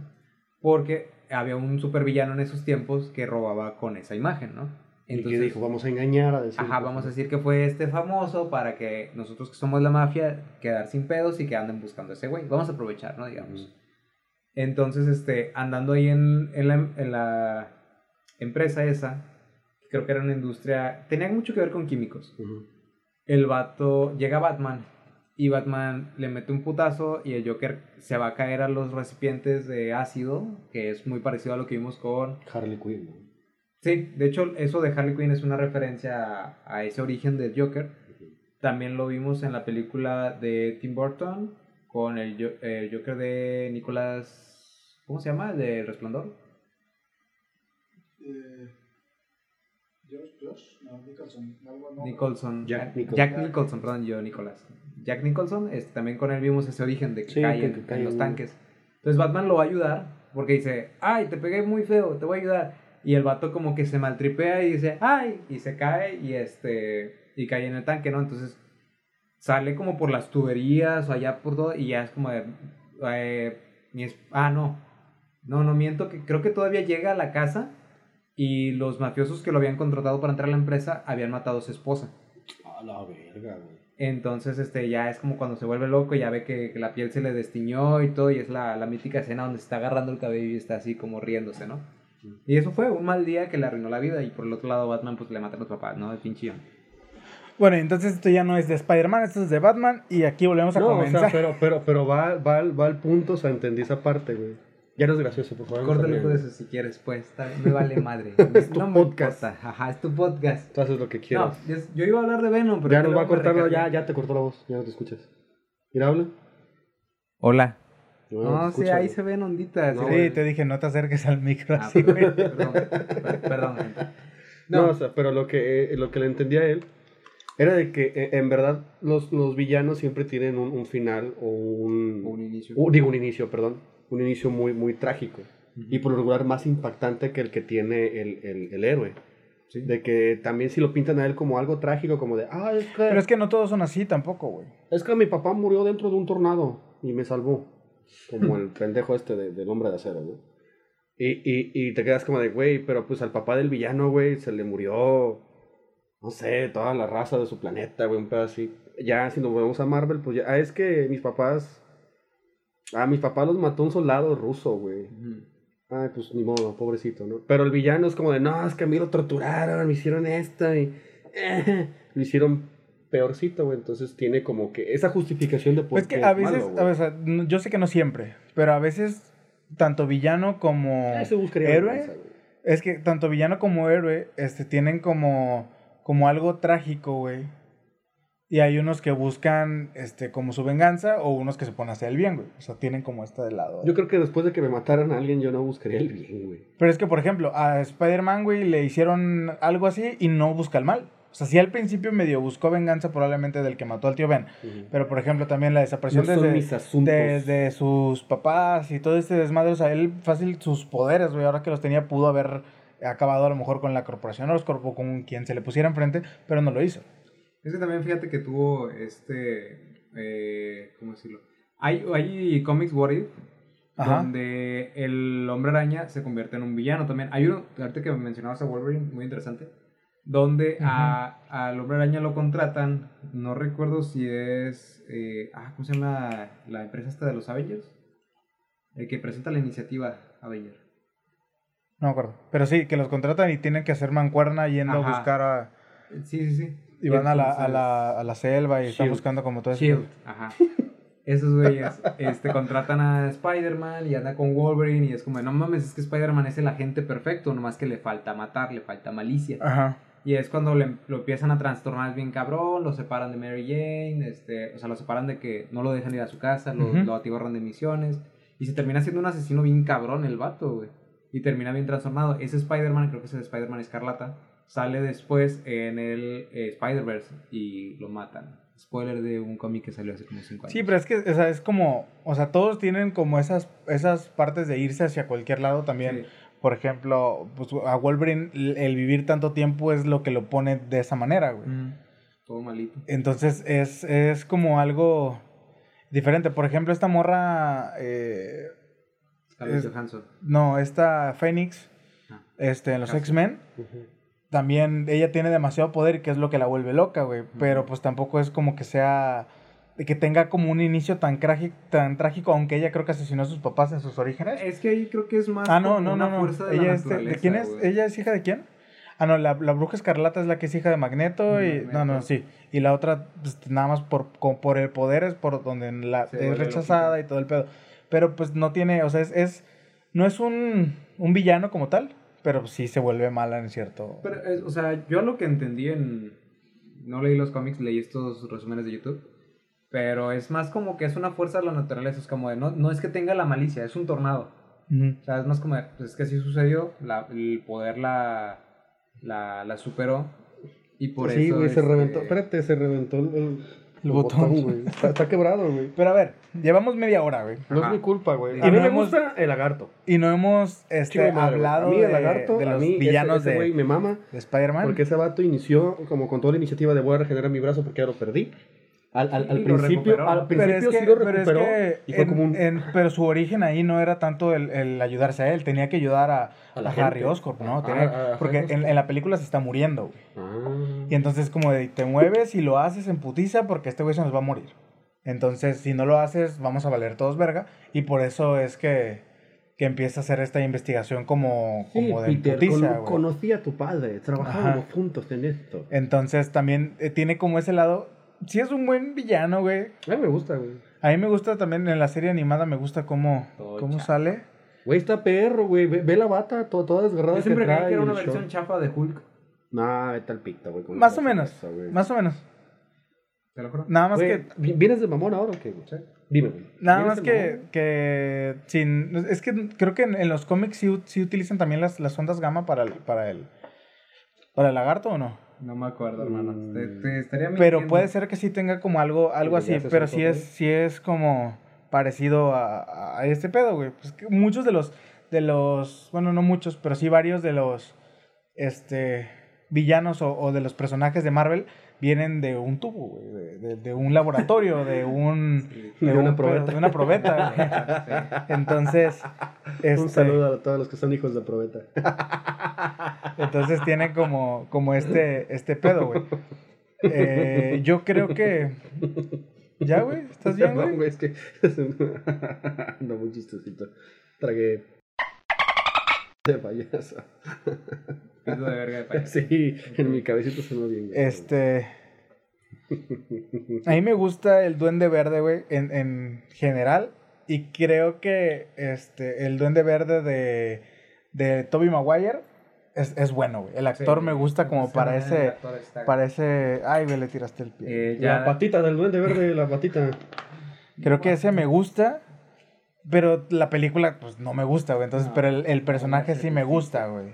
Porque había un supervillano en esos tiempos que robaba con esa imagen, ¿no? Y que dijo, vamos a engañar a decir. Ajá, vamos a decir que fue este famoso para que nosotros que somos la mafia quedar sin pedos y que anden buscando a ese güey. Vamos a aprovechar, ¿no? Digamos. Entonces, este, andando ahí en, en, la, en la empresa esa, creo que era una industria, tenía mucho que ver con químicos. Ujú. El vato, llega Batman y Batman le mete un putazo y el Joker se va a caer a los recipientes de ácido, que es muy parecido a lo que vimos con Harley Quinn, ¿no? Sí, de hecho, eso de Harley Quinn es una referencia a, a ese origen del Joker. También lo vimos en la película de Tim Burton con el, el Joker de Nicolas. ¿Cómo se llama? El de Resplandor. Eh, Josh, Josh, no, Nicholson, algo no. Nicholson. Jack Nicholson. Jack Nicholson, perdón, yo, Nicolas. Jack Nicholson, este, también con él vimos ese origen de que Sí, cae que- en, que en cae los tanques. Entonces Batman lo va a ayudar porque dice, ay, te pegué muy feo, te voy a ayudar. Y el vato como que se maltripea y dice, ay, y se cae y este, y cae en el tanque, ¿no? Entonces sale como por las tuberías o allá por todo y ya es como de, eh, mi es- ah, no, no, no miento, que creo que todavía llega a la casa y los mafiosos que lo habían contratado para entrar a la empresa habían matado a su esposa. A la verga, güey. Entonces, este, ya es como cuando se vuelve loco, ya ve que, que la piel se le destiñó y todo, y es la, la mítica escena donde se está agarrando el cabello y está así como riéndose, ¿no? Y eso fue un mal día que le arruinó la vida, y por el otro lado Batman pues le mata a los papás, ¿no? De pinchillo. Bueno, entonces esto ya no es de Spider-Man, esto es de Batman y aquí volvemos a No, o comenzar. sea, pero, pero, pero va, va, va al punto, o sea, entendí esa parte, güey. Ya no es gracioso, por favor. Córtale güey. eso si quieres, pues, me vale madre. [laughs] Es tu no podcast. Ajá, es tu podcast. Tú haces lo que No, quieras. es- yo iba a hablar de Venom, pero... ya nos va a cortarlo, ya, ya te cortó la voz, ya no te escuchas. Mira, habla. Hola. No, No, sí, ahí se ven onditas. No, sí. güey. te dije, no te acerques al micro Ah, así, güey. perdón, perdón. No, No, o sea, pero lo que, eh, lo que le entendía a él era de que eh, en verdad los, los villanos siempre tienen un, un final o un... un inicio. u- digo, un inicio, perdón. Un inicio muy, muy trágico. Y por lo regular más impactante que el que tiene el, el, el héroe. Sí. De que también si lo pintan a él como algo trágico, como de, ah, es que, Pero es que no todos son así tampoco, güey. es que mi papá murió dentro de un tornado y me salvó. Como el [laughs] pendejo este de- del hombre de acero, ¿no? Y, y, y te quedas como de, güey, pero pues al papá del villano, güey, se le murió, no sé, toda la raza de su planeta, güey, un pedo así. Ya, si nos volvemos a Marvel, pues ya, ah, es que mis papás, ah, mis papás los mató un soldado ruso, güey. Ujú. Ay, pues ni modo, pobrecito, ¿no? Pero el villano es como de, no, es que a mí lo torturaron, me hicieron esto y... [laughs] lo hicieron peorcito, güey. Entonces tiene como que esa justificación de por Pues es que a es veces, malo, a veces, yo sé que no siempre, pero a veces tanto villano como Ah, héroe, es que tanto villano como héroe, este, tienen como, como algo trágico, güey. Y hay unos que buscan, este, como su venganza, o unos que se ponen a hacer el bien, güey. O sea, tienen como esta de lado. Yo creo que después de que me mataran a alguien, yo no buscaría el bien, güey. Pero es que, por ejemplo, a Spider-Man, güey, le hicieron algo así y no busca el mal. O sea, sí al principio medio buscó venganza probablemente del que mató al tío Ben. Pero, por ejemplo, también la desaparición No desde- mis asuntos. de, de sus papás y todo este desmadre. O sea, él fácil sus poderes, güey, ahora que los tenía, pudo haber acabado a lo mejor con la corporación o con quien se le pusiera enfrente, pero no lo hizo. Es que también fíjate que tuvo este. Eh, ¿Cómo decirlo? Hay, hay cómics What If, Ajá. donde el hombre araña se convierte en un villano también. Hay uno, ahorita que mencionabas a Wolverine, muy interesante, donde a- al hombre araña lo contratan. No recuerdo si es. eh, ah, ¿Cómo se llama la empresa esta de los Avengers? El que presenta la iniciativa Avenger. No me acuerdo. Pero sí, que los contratan y tienen que hacer mancuerna yendo a buscar a... Sí, sí, sí. Y van a la, a, la, a la selva y están Shield. buscando como todo eso. Shield, ajá. Esos güeyes este, contratan a Spider-Man y anda con Wolverine y es como, no mames, es que Spider-Man es el agente perfecto, nomás que le falta matar, le falta malicia. Ajá. Y es cuando le- lo empiezan a trastornar bien cabrón, lo separan de Mary Jane, este, o sea, lo separan de que no lo dejan ir a su casa, lo, Ujú. lo atiborran de misiones. Y se termina siendo un asesino bien cabrón el vato, güey. Y termina bien trastornado. Ese Spider-Man, creo que es el Spider-Man Escarlata, sale después en el eh, Spider-Verse y lo matan. Spoiler de un cómic que salió hace como 5 años. Sí, pero es que, o sea, es como, o sea, todos tienen como esas, esas partes de irse hacia cualquier lado también. Sí. Por ejemplo, pues a Wolverine el vivir tanto tiempo es lo que lo pone de esa manera, güey. Mm, todo malito. Entonces es, es como algo diferente. Por ejemplo, esta morra, eh, Es- no, esta Phoenix, Ah. este, en los. X-Men, Ujú. También ella tiene demasiado poder que es lo que la vuelve loca, güey. Pero pues tampoco es como que sea, que tenga como un inicio tan, trágico, tan trágico, aunque ella creo que asesinó a sus papás en sus orígenes. Es que ahí creo que es más Ah, no, no, una no, fuerza de Ella la es de, ¿de naturaleza, quién es? güey. ¿Ella es hija de quién? Ah, no, la, la bruja escarlata es la que es hija de Magneto y... No, no, sí. Y la otra, pues, nada más por, con- por el poder es por donde la, es rechazada y todo el pedo. Pero pues no tiene, o sea, es... es- no es un, un villano como tal, pero sí se vuelve mala en cierto... Pero, es- o sea, yo lo que entendí en... No leí los cómics, leí estos resúmenes de YouTube. Pero es más como que es una fuerza de la naturaleza. Es como de, no, no es que tenga la malicia, es un tornado. Ujú. O sea, es más como de, pues es que así sucedió. La, el poder la, la, la superó. Y por sí, eso... güey, se este, reventó. Espérate, se reventó el, el- El botón. güey. Está, está quebrado, güey. Pero a ver, llevamos media hora, güey. No es mi culpa, güey. Y A mí no me gusta el lagarto. Y no hemos este, de madre, hablado a mí de, el lagarto, de a los ese- villanos ese de, güey me mama. de Spider-Man. Porque ese vato inició como con toda la iniciativa de voy a regenerar mi brazo porque ya lo perdí. Al, al, principio, al Pero principio es que, sí lo pero es que y fue en- como un... en- pero su origen ahí no era tanto el, el ayudarse a él, tenía que ayudar a, A Harry. Oscorp, ¿no? Tenía- porque en, en la película se está muriendo, güey. Ah. Y entonces como de, te mueves y lo haces en putiza porque este güey se nos va a morir. Entonces, si no lo haces, vamos a valer todos verga. Y por eso es que, que empieza a hacer esta investigación como, Sí, como de Peter, putiza, con- conocí a tu padre, trabajábamos Ajá. juntos en esto. Entonces también eh, tiene como ese lado. Sí es un buen villano, güey. A mí me gusta, güey. A mí me gusta también en la serie animada, me gusta cómo, Todo cómo chafa. sale. Güey, está perro, güey. Ve, ve la bata to- toda desgarrada Yo siempre que creí que era una versión short. chafa de Hulk. Nah, vete al picto, güey. ¿cómo Más o menos. eso, güey? Más o menos. ¿Te lo juro? Nada más Güey, que. ¿vi- ¿Vienes de mamón ahora o qué, güey? Dime, güey. Nada ¿Vienes más que, que sin, es que creo que en, en los cómics sí, sí utilizan también las, las ondas gamma para el, para el, para el lagarto o no. No me acuerdo, hermano. Mm. Te, te estaría Pero puede ser que sí tenga como algo, algo así, pero sí es, sí es como parecido a, a este pedo, güey. Pues que muchos de los, de los, bueno, no muchos, pero sí varios de los, este, villanos o, o de los personajes de Marvel vienen de un tubo, güey, de, de- de un laboratorio, de [laughs] un, Sí. de, De una un probeta. de una probeta, güey. [laughs] Entonces, este, Un saludo a todos los que son hijos de probeta. [laughs] Entonces tiene como, como este, este pedo, güey. Eh, yo creo que. ¿Ya, güey? ¿Estás bien, güey? güey, es que. no, muy chistosito. Tragué. De payaso. Pito de verga de payaso. Sí, en mi cabecita sonó bien. güey. Este. A mí me gusta el Duende Verde, güey, en, en general. Y creo que este, el Duende Verde de, de Toby Maguire es, es bueno, güey. El actor Sí. me gusta como Sí, para ese. Para ese. Ay, güey, le tiraste el pie. Eh, ya La patita del duende verde, la patita. Creo que ese me gusta, pero la película, pues no me gusta, güey. Entonces, No, pero el, el personaje sí me gusta, güey.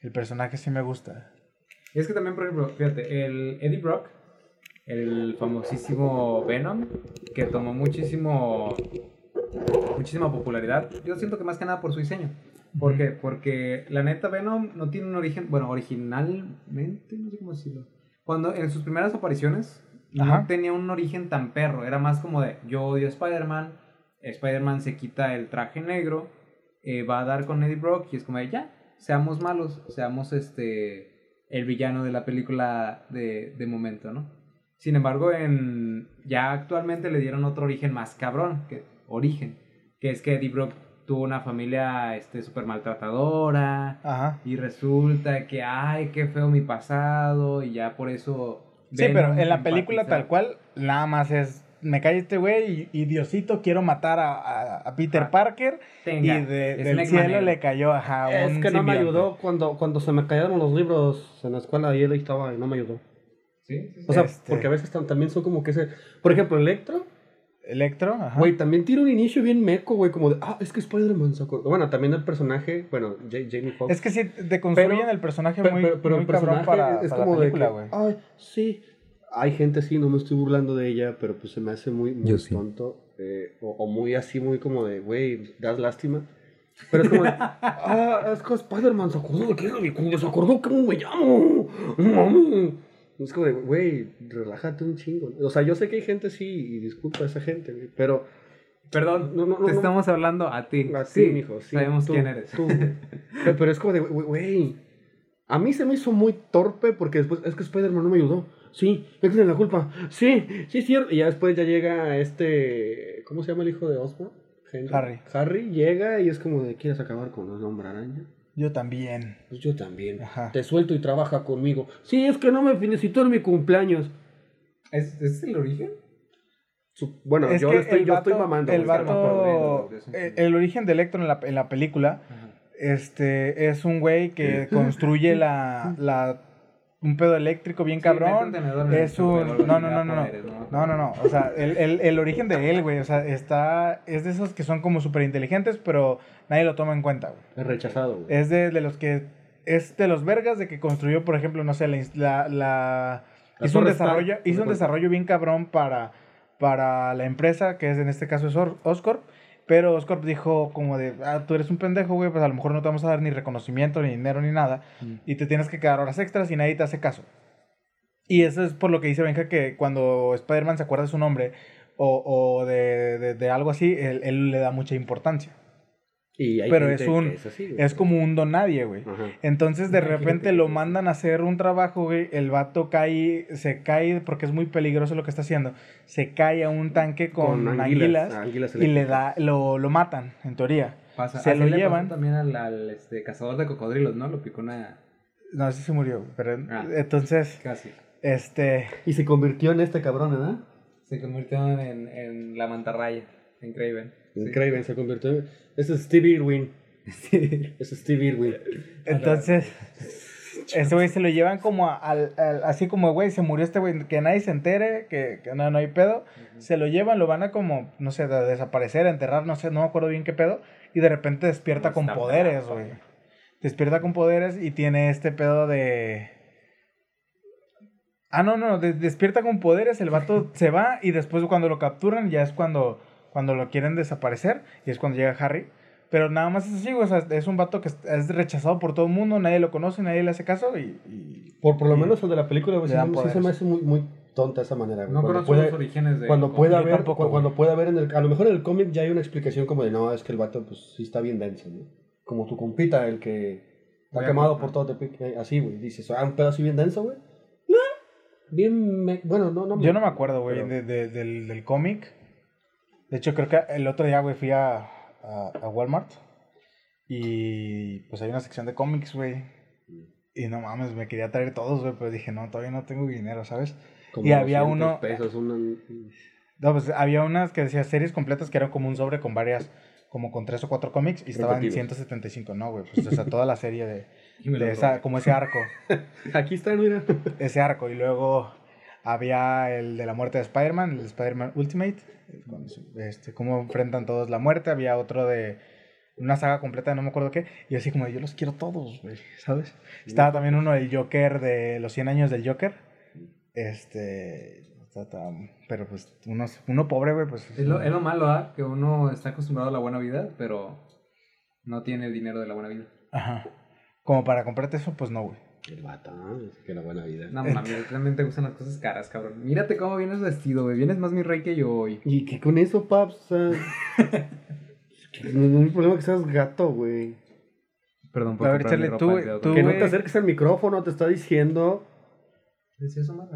El personaje sí me gusta. Es que también, por ejemplo, fíjate, el Eddie Brock, el famosísimo Venom, que tomó muchísimo muchísima popularidad. Yo siento que más que nada por su diseño. ¿Por qué? Porque la neta Venom no tiene un origen, bueno, originalmente, no sé cómo decirlo. Cuando en sus primeras apariciones Ajá. no tenía un origen tan perro, era más como de yo odio a Spider-Man, Spider-Man se quita el traje negro, eh, va a dar con Eddie Brock y es como de ya, seamos malos, seamos este el villano de la película de, de momento, ¿no? Sin embargo, en ya actualmente le dieron otro origen más cabrón, que origen, que es que Eddie Brock tuvo una familia este súper maltratadora Ajá. y resulta que ay qué feo mi pasado y ya por eso Sí, pero en la película tal cual, nada más es, me cae este güey y, y Diosito quiero matar a, a- a Peter Ah, Parker Tenga, y de- del cielo Manero. le cayó ajá, Es un que no me simbionte. ayudó cuando, cuando se me cayeron los libros en la escuela y él ahí estaba y no me ayudó. Sí, sí, sí. O sea, Este- porque a veces tam- también son como que ese... Por ejemplo, Electro, Electro, ajá. güey, también tiene un inicio bien meco, güey, como de, ah, es que Spider-Man se acordó. Bueno, también el personaje, bueno, J- Jamie Foxx. Es que sí, te construyen Pero- el personaje Pero, muy, pero- pero muy el personaje para, es para como la película, de güey. que, ay, sí, hay gente así, no me estoy burlando de ella, pero pues se me hace muy, muy sí. tonto, eh, o, o muy así, muy como de, güey, das lástima. Pero es como de, [laughs] ah, es que Spider-Man se acordó de que se acordó cómo me llamo, no mames. Es como de, güey, relájate un chingo. O sea, yo sé que hay gente sí, y disculpa a esa gente, güey, pero Perdón, No, no, no, te no. estamos hablando a ti. a sí, ti, mijo, sí, sabemos tú, quién eres. tú. pero, pero es como de, güey, a mí se me hizo muy torpe porque después, es que Spider-Man no me ayudó. Sí, él tiene la culpa. Sí, sí, es cierto. Y ya después ya llega este, ¿cómo se llama el hijo de Osborn? Harry. Harry llega y es como de, ¿quieres acabar con el hombre araña? Yo también. Pues yo también. Ajá. Te suelto y trabaja conmigo. Sí, es que no me felicitó en mi cumpleaños. ¿Es, ¿Ese es el origen? Su- bueno, es yo, estoy, yo vato, estoy mamando. el vato, eh, el origen de Electro en la, en la película, Ajá. este, es un güey que construye la, [laughs] la, un pedo eléctrico bien cabrón. Es un, no, no, no, no, no, ¿no? no, no, o sea, el, el, el origen de él, güey, o sea, está, es de esos que son como súper inteligentes, pero nadie lo toma en cuenta, güey. Es rechazado, güey. Es de, de los que, es de los vergas de que construyó, por ejemplo, no sé, la, la, la- hizo un desarrollo, hizo un desarrollo bien cabrón para, para la empresa, que es en este caso es Or- Oscorp, pero Oscorp dijo como de, ah, tú eres un pendejo, güey, pues a lo mejor no te vamos a dar ni reconocimiento, ni dinero, ni nada, Mm. y te tienes que quedar horas extras y nadie te hace caso. Y eso es por lo que dice Benja que cuando Spider-Man se acuerda de su nombre o, o de, de- de algo así, él, él le da mucha importancia. Y hay Pero gente es un- que es, así, güey. Es como un don nadie, güey. Ajá. Entonces de Imagínate repente que- lo mandan a hacer un trabajo, güey. El vato cae, se cae porque es muy peligroso lo que está haciendo. Se cae a un tanque con, anguilas, anguilas y le da, lo, lo matan, en teoría. Pasa- Se así lo le pasó llevan. también al, al, este, cazador de cocodrilos, ¿no? Lo picó una... No, ese se murió, pero Ah. entonces, Casi. este, Y se convirtió en este cabrón, ¿verdad? Se convirtió en, en la mantarraya, en Craven. Craven se convirtió en... Ese es Steve Irwin. Sí. Ese es Steve Irwin. entonces, ese güey se lo llevan como a- al, al- así como, güey, se murió este güey, que nadie se entere, que, que no, no hay pedo. Se lo llevan, lo van a como, no sé, de- desaparecer, enterrar, no sé, no me acuerdo bien qué pedo. Y de repente despierta No con poderes, güey. Despierta con poderes y tiene este pedo de... Ah, no, no, de- despierta con poderes, el vato se va y después cuando lo capturan ya es cuando, cuando lo quieren desaparecer y es cuando llega Harry. Pero nada más es así, güey, o sea, es un vato que es- rechazado por todo el mundo, nadie lo conoce, nadie le hace caso y... y- Por, por lo y- menos el de la película, güey, sí, sí se me hace muy, muy tonta esa manera, güey. No Cuando conozco puede- los orígenes de... Cuando puede Yo haber, tampoco, cu- cuando puede haber en el, a lo mejor en el cómic ya hay una explicación como de no, es que el vato pues sí está bien denso, ¿no? Como tu compita, el que está quemado por todo Tepic, eh, así, güey, dices, ah, un pedo así bien denso, güey. No, bien, me- bueno, no, no. Yo no me acuerdo, güey, pero- de- de- del, del cómic. De hecho, creo que el otro día, güey, fui a, a, a Walmart. Y pues hay una sección de cómics, güey. Y no mames, me quería traer todos, güey, pero dije, no, todavía no tengo dinero, ¿sabes? como y había 200 uno- pesos, una- No, pues había unas que decía series completas que eran como un sobre con varias, como con tres o cuatro cómics y estaban en Repetidos. 175, no, güey. Pues, o sea, toda la serie de, [laughs] de esa, como ese arco. [laughs] Aquí está, mira. ese arco. Y luego había el de la muerte de Spider-Man, el de Spider-Man Ultimate. Este, cómo enfrentan todos la muerte. Había otro de una saga completa no me acuerdo qué. Y así como, yo los quiero todos, güey, [laughs] ¿sabes? Estaba también uno del Joker, de los 100 años del Joker. Este... Pero pues uno, uno pobre, güey, pues... Es lo, es lo malo, ¿ah? Que uno está acostumbrado a la buena vida, pero no tiene el dinero de la buena vida. Ajá. Como para comprarte eso, pues no, güey. El vato, ¿no? Es que la buena vida. No mames, realmente te gustan las cosas caras, cabrón. Mírate cómo vienes vestido, güey. Vienes más mi rey que yo hoy. Y que con eso, paps, o sea, que [laughs] no, no hay problema que seas gato, güey. Perdón por A ver, Charlie, tú- tú- Que no te acerques al micrófono, te está diciendo. Man.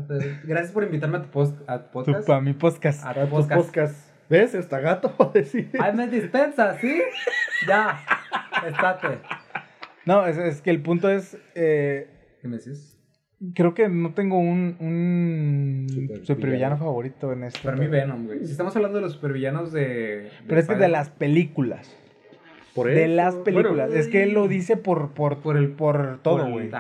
Gracias por invitarme a tu, post, a tu podcast. Tu, para mi podcast. A A tu tu podcast. podcast. ¿Ves? Hasta gato [laughs] va a decir. Ay, me dispensa, ¿sí? Ya, estate. No, es, es que el punto es. eh, ¿Qué me decís? creo que no tengo un, un Supervillano. supervillano favorito en este. Para mí Venom, güey. Si estamos hablando de los supervillanos de... Pero es que de las películas. Por De las películas. Bueno, es que él lo dice por, por, Por el- por todo, güey.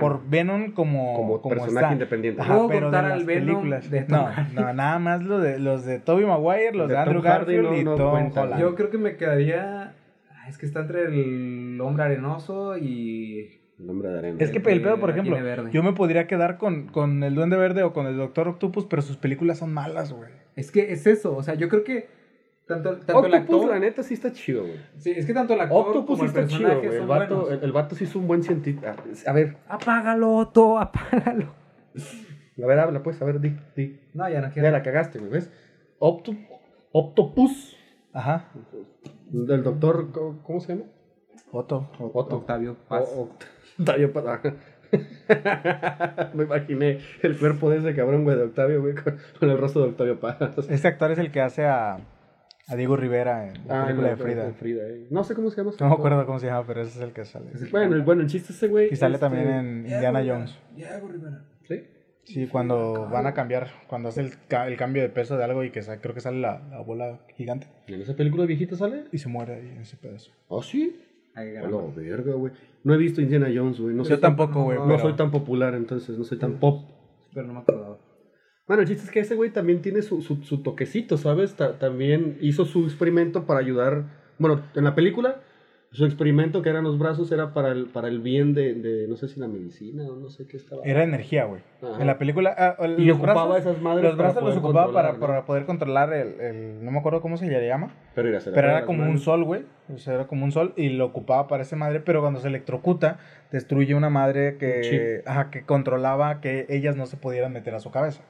Por Venom como, como, como personaje está. independiente. Ajá, Puedo pero de las al Venom películas. de no, no, nada más lo de, los de Tobey Maguire, los De de, Andrew Tom Hardy Garfield no- y no Tom. Holland. Yo creo que me quedaría... Es que está entre el hombre arenoso y... El nombre de arena. Es que el pedo, por ejemplo, yo me podría quedar con, con el Duende Verde o con el Doctor Octopus, pero sus películas son malas, güey. Es que es eso, o sea, yo creo que tanto, tanto el Octopus, actor... la neta, sí está chido, güey. Sí, es que tanto el actor Octopus como sí el está chido, personaje güey. El son vato, el, el vato sí es un buen científico. Ah, A ver, Apágalo, Otto, apágalo. a ver, habla pues, a ver, di, di. No, ya no Ya la cagaste, güey, ¿ves? Octo, Octopus, Ajá. del doctor, ¿cómo, cómo se llama? Otto. Otto. Octavio Paz. O- Oct- Octavio Paz. ajá. [laughs] Me imaginé el cuerpo de ese cabrón, güey, de Octavio, güey, con, con el rostro de Octavio Paz. Este actor es el que hace a, a Diego Rivera en la Ah, película no, de Frida. Frida, eh. No sé cómo se llama. No me acuerdo cómo se llama, pero ese es el que sale. Bueno, el, bueno, el chiste ese, güey. Y sale este, también en Indiana Jones. Diego Rivera. ¿Sí? Sí, cuando van a cambiar, cuando hace el, ca- el cambio de peso de algo y que creo que sale la, la bola gigante ¿En esa película viejita sale? y se muere ahí en ese pedazo. ¿Ah, sí? La verga, güey. No he visto Indiana Jones, güey. No, Yo soy tan, tampoco, güey. no pero- soy tan popular, entonces no soy tan pop. Pero no me acordaba. Bueno, el chiste es que ese güey también tiene su, su, su toquecito, ¿sabes? Ta- también hizo su experimento para ayudar. Bueno, en la película, su experimento que eran los brazos era para el, para el bien de, de no sé si la medicina o no sé qué estaba. Era energía, güey. En la película. ah, el- Y los ocupaba brazos, esas madres los para brazos los ocupaba para, para poder controlar el, el- No me acuerdo cómo se le llama. Pero era, Pero era como un sol, güey. O sea, era como un sol y lo ocupaba para esa madre. Pero cuando se electrocuta, destruye una madre que, ajá, que controlaba que ellas no se pudieran meter a su cabeza.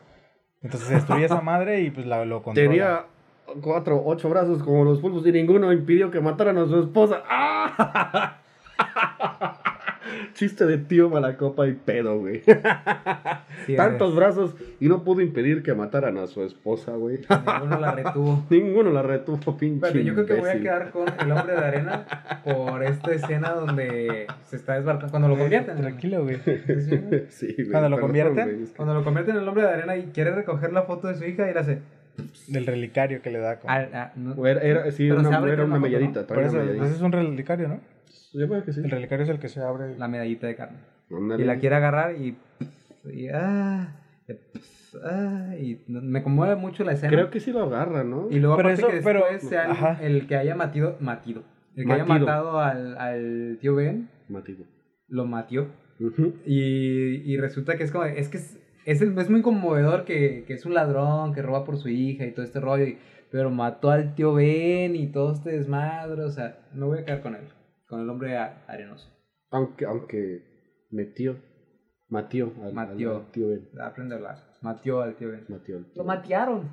Entonces se destruye esa madre y pues la, lo controla. Tenía cuatro, ocho brazos como los pulpos y ninguno impidió que mataran a su esposa. ¡Ah! [laughs] Chiste de tío malacopa y pedo, güey. Sí, Tantos brazos y no pudo impedir que mataran a su esposa, güey. Ninguno la retuvo. [laughs] Ninguno la retuvo, pinche. Pero yo creo que voy a imbécil. quedar con el hombre de arena por esta escena donde se está desbaratando. Cuando lo convierten. Tranquilo, güey. Sí, güey, Cuando lo perdón, convierten, güey, es que- Cuando lo convierten en el hombre de arena y quiere recoger la foto de su hija y la hace. Del relicario que le da. como- Ah, ah, no. Era, era- sí, Pero era se una, era con una una ese es un relicario, ¿no? Yo creo que sí. El relicario es el que se abre. La medallita de carne. Y la quiere agarrar y. y, ah, y, ah, y me conmueve mucho la escena. Creo que sí lo agarra, ¿no? Y luego Pero aparte eso- que pero- después sea el, que haya matido, matido. El que haya matado al, al tío Ben, Matido. lo matió. Y, y resulta que es como, es que es, es, el- es muy conmovedor que, que es un ladrón que roba por su hija y todo este rollo, y- pero mató al tío Ben y todo este desmadre, o sea, me voy a quedar con él, con el hombre a- arenoso. Aunque, aunque metió. Matió. al- Matió. al tío Ben. Aprende a hablar. Matió al tío Ben. Matió al tío Lo matearon.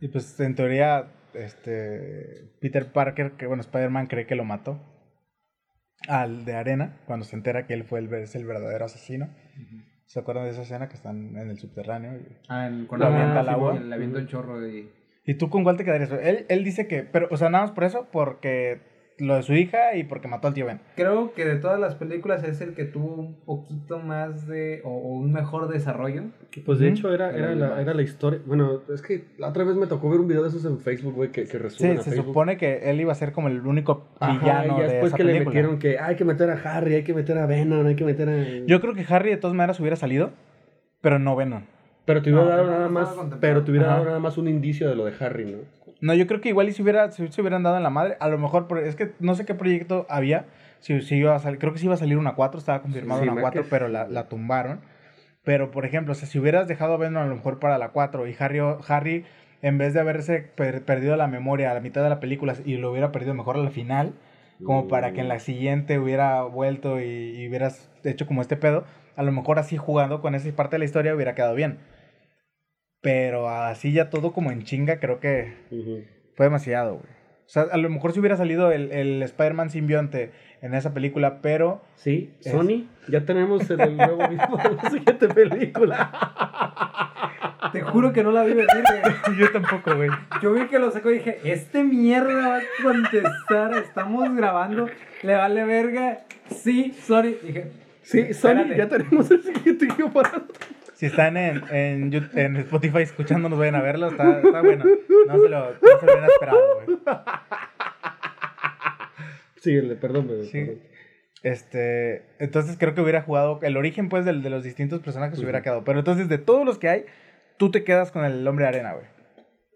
Y pues en teoría, este. Peter Parker, que bueno, Spider-Man cree que lo mató. Al de arena, cuando se entera que él fue el, es el verdadero asesino. ¿Se acuerdan de esa escena que están en el subterráneo? Y- Ah, en- con la avienta al sí, agua. Le avienta un chorro y... ¿Y tú con cuál te quedarías? Él, él dice que, pero, o sea, nada más por eso, porque lo de su hija y porque mató al tío Ben. Creo que de todas las películas es el que tuvo un poquito más de... o, o un mejor desarrollo. Pues de hecho era, era, la, era la historia. Bueno, es que la otra vez me tocó ver un video de esos en Facebook, güey, que, que Sí, resumen a se Facebook. supone que él iba a ser como el único Ajá, villano y ya de después esa que le metieron que hay que meter a Harry, hay que meter a Venom, hay que meter a... Yo creo que Harry de todas maneras hubiera salido, pero no Venom. Pero te hubiera No, dado nada más, pero te hubiera Ajá. dado nada más un indicio de lo de Harry, ¿no? No, yo creo que igual y si hubiera, si se hubieran dado en la madre, a lo mejor, es que no sé qué proyecto había, si, si iba a salir, creo que sí iba a salir una 4, estaba confirmado Sí, una me 4, que- pero la, la tumbaron. Pero, por ejemplo, o sea, si hubieras dejado a Venom a lo mejor para la 4 y Harry, Harry en vez de haberse per- perdido la memoria a la mitad de la película y lo hubiera perdido mejor a la final, como para que en la siguiente hubiera vuelto y, y hubieras hecho como este pedo, a lo mejor así jugando con esa parte de la historia hubiera quedado bien. Pero así ya todo como en chinga, creo que Ujú. fue demasiado, güey. O sea, a lo mejor si hubiera salido el, el Spider-Man simbionte en esa película, pero Sí, Es- Sony, ya tenemos el, el nuevo mismo de [laughs] la siguiente película. Te juro que no la vi venir, güey. [laughs] Yo tampoco, güey. Yo vi que lo sacó y dije, este mierda va a contestar, estamos grabando, le vale verga. Sí, sorry. Dije, Sí, Sony, Espérate. ya tenemos el siguiente guion para. Si están en, en, Yout- en Spotify escuchándonos, vayan a verlo. Está, está bueno. No se lo, no se lo hubieran esperado, güey. Síguele, perdón, bebé. Sí. perdón. Este, entonces creo que hubiera jugado el origen pues del, de los distintos personajes se hubiera quedado. Pero entonces de todos los que hay, tú te quedas con el hombre de arena, güey.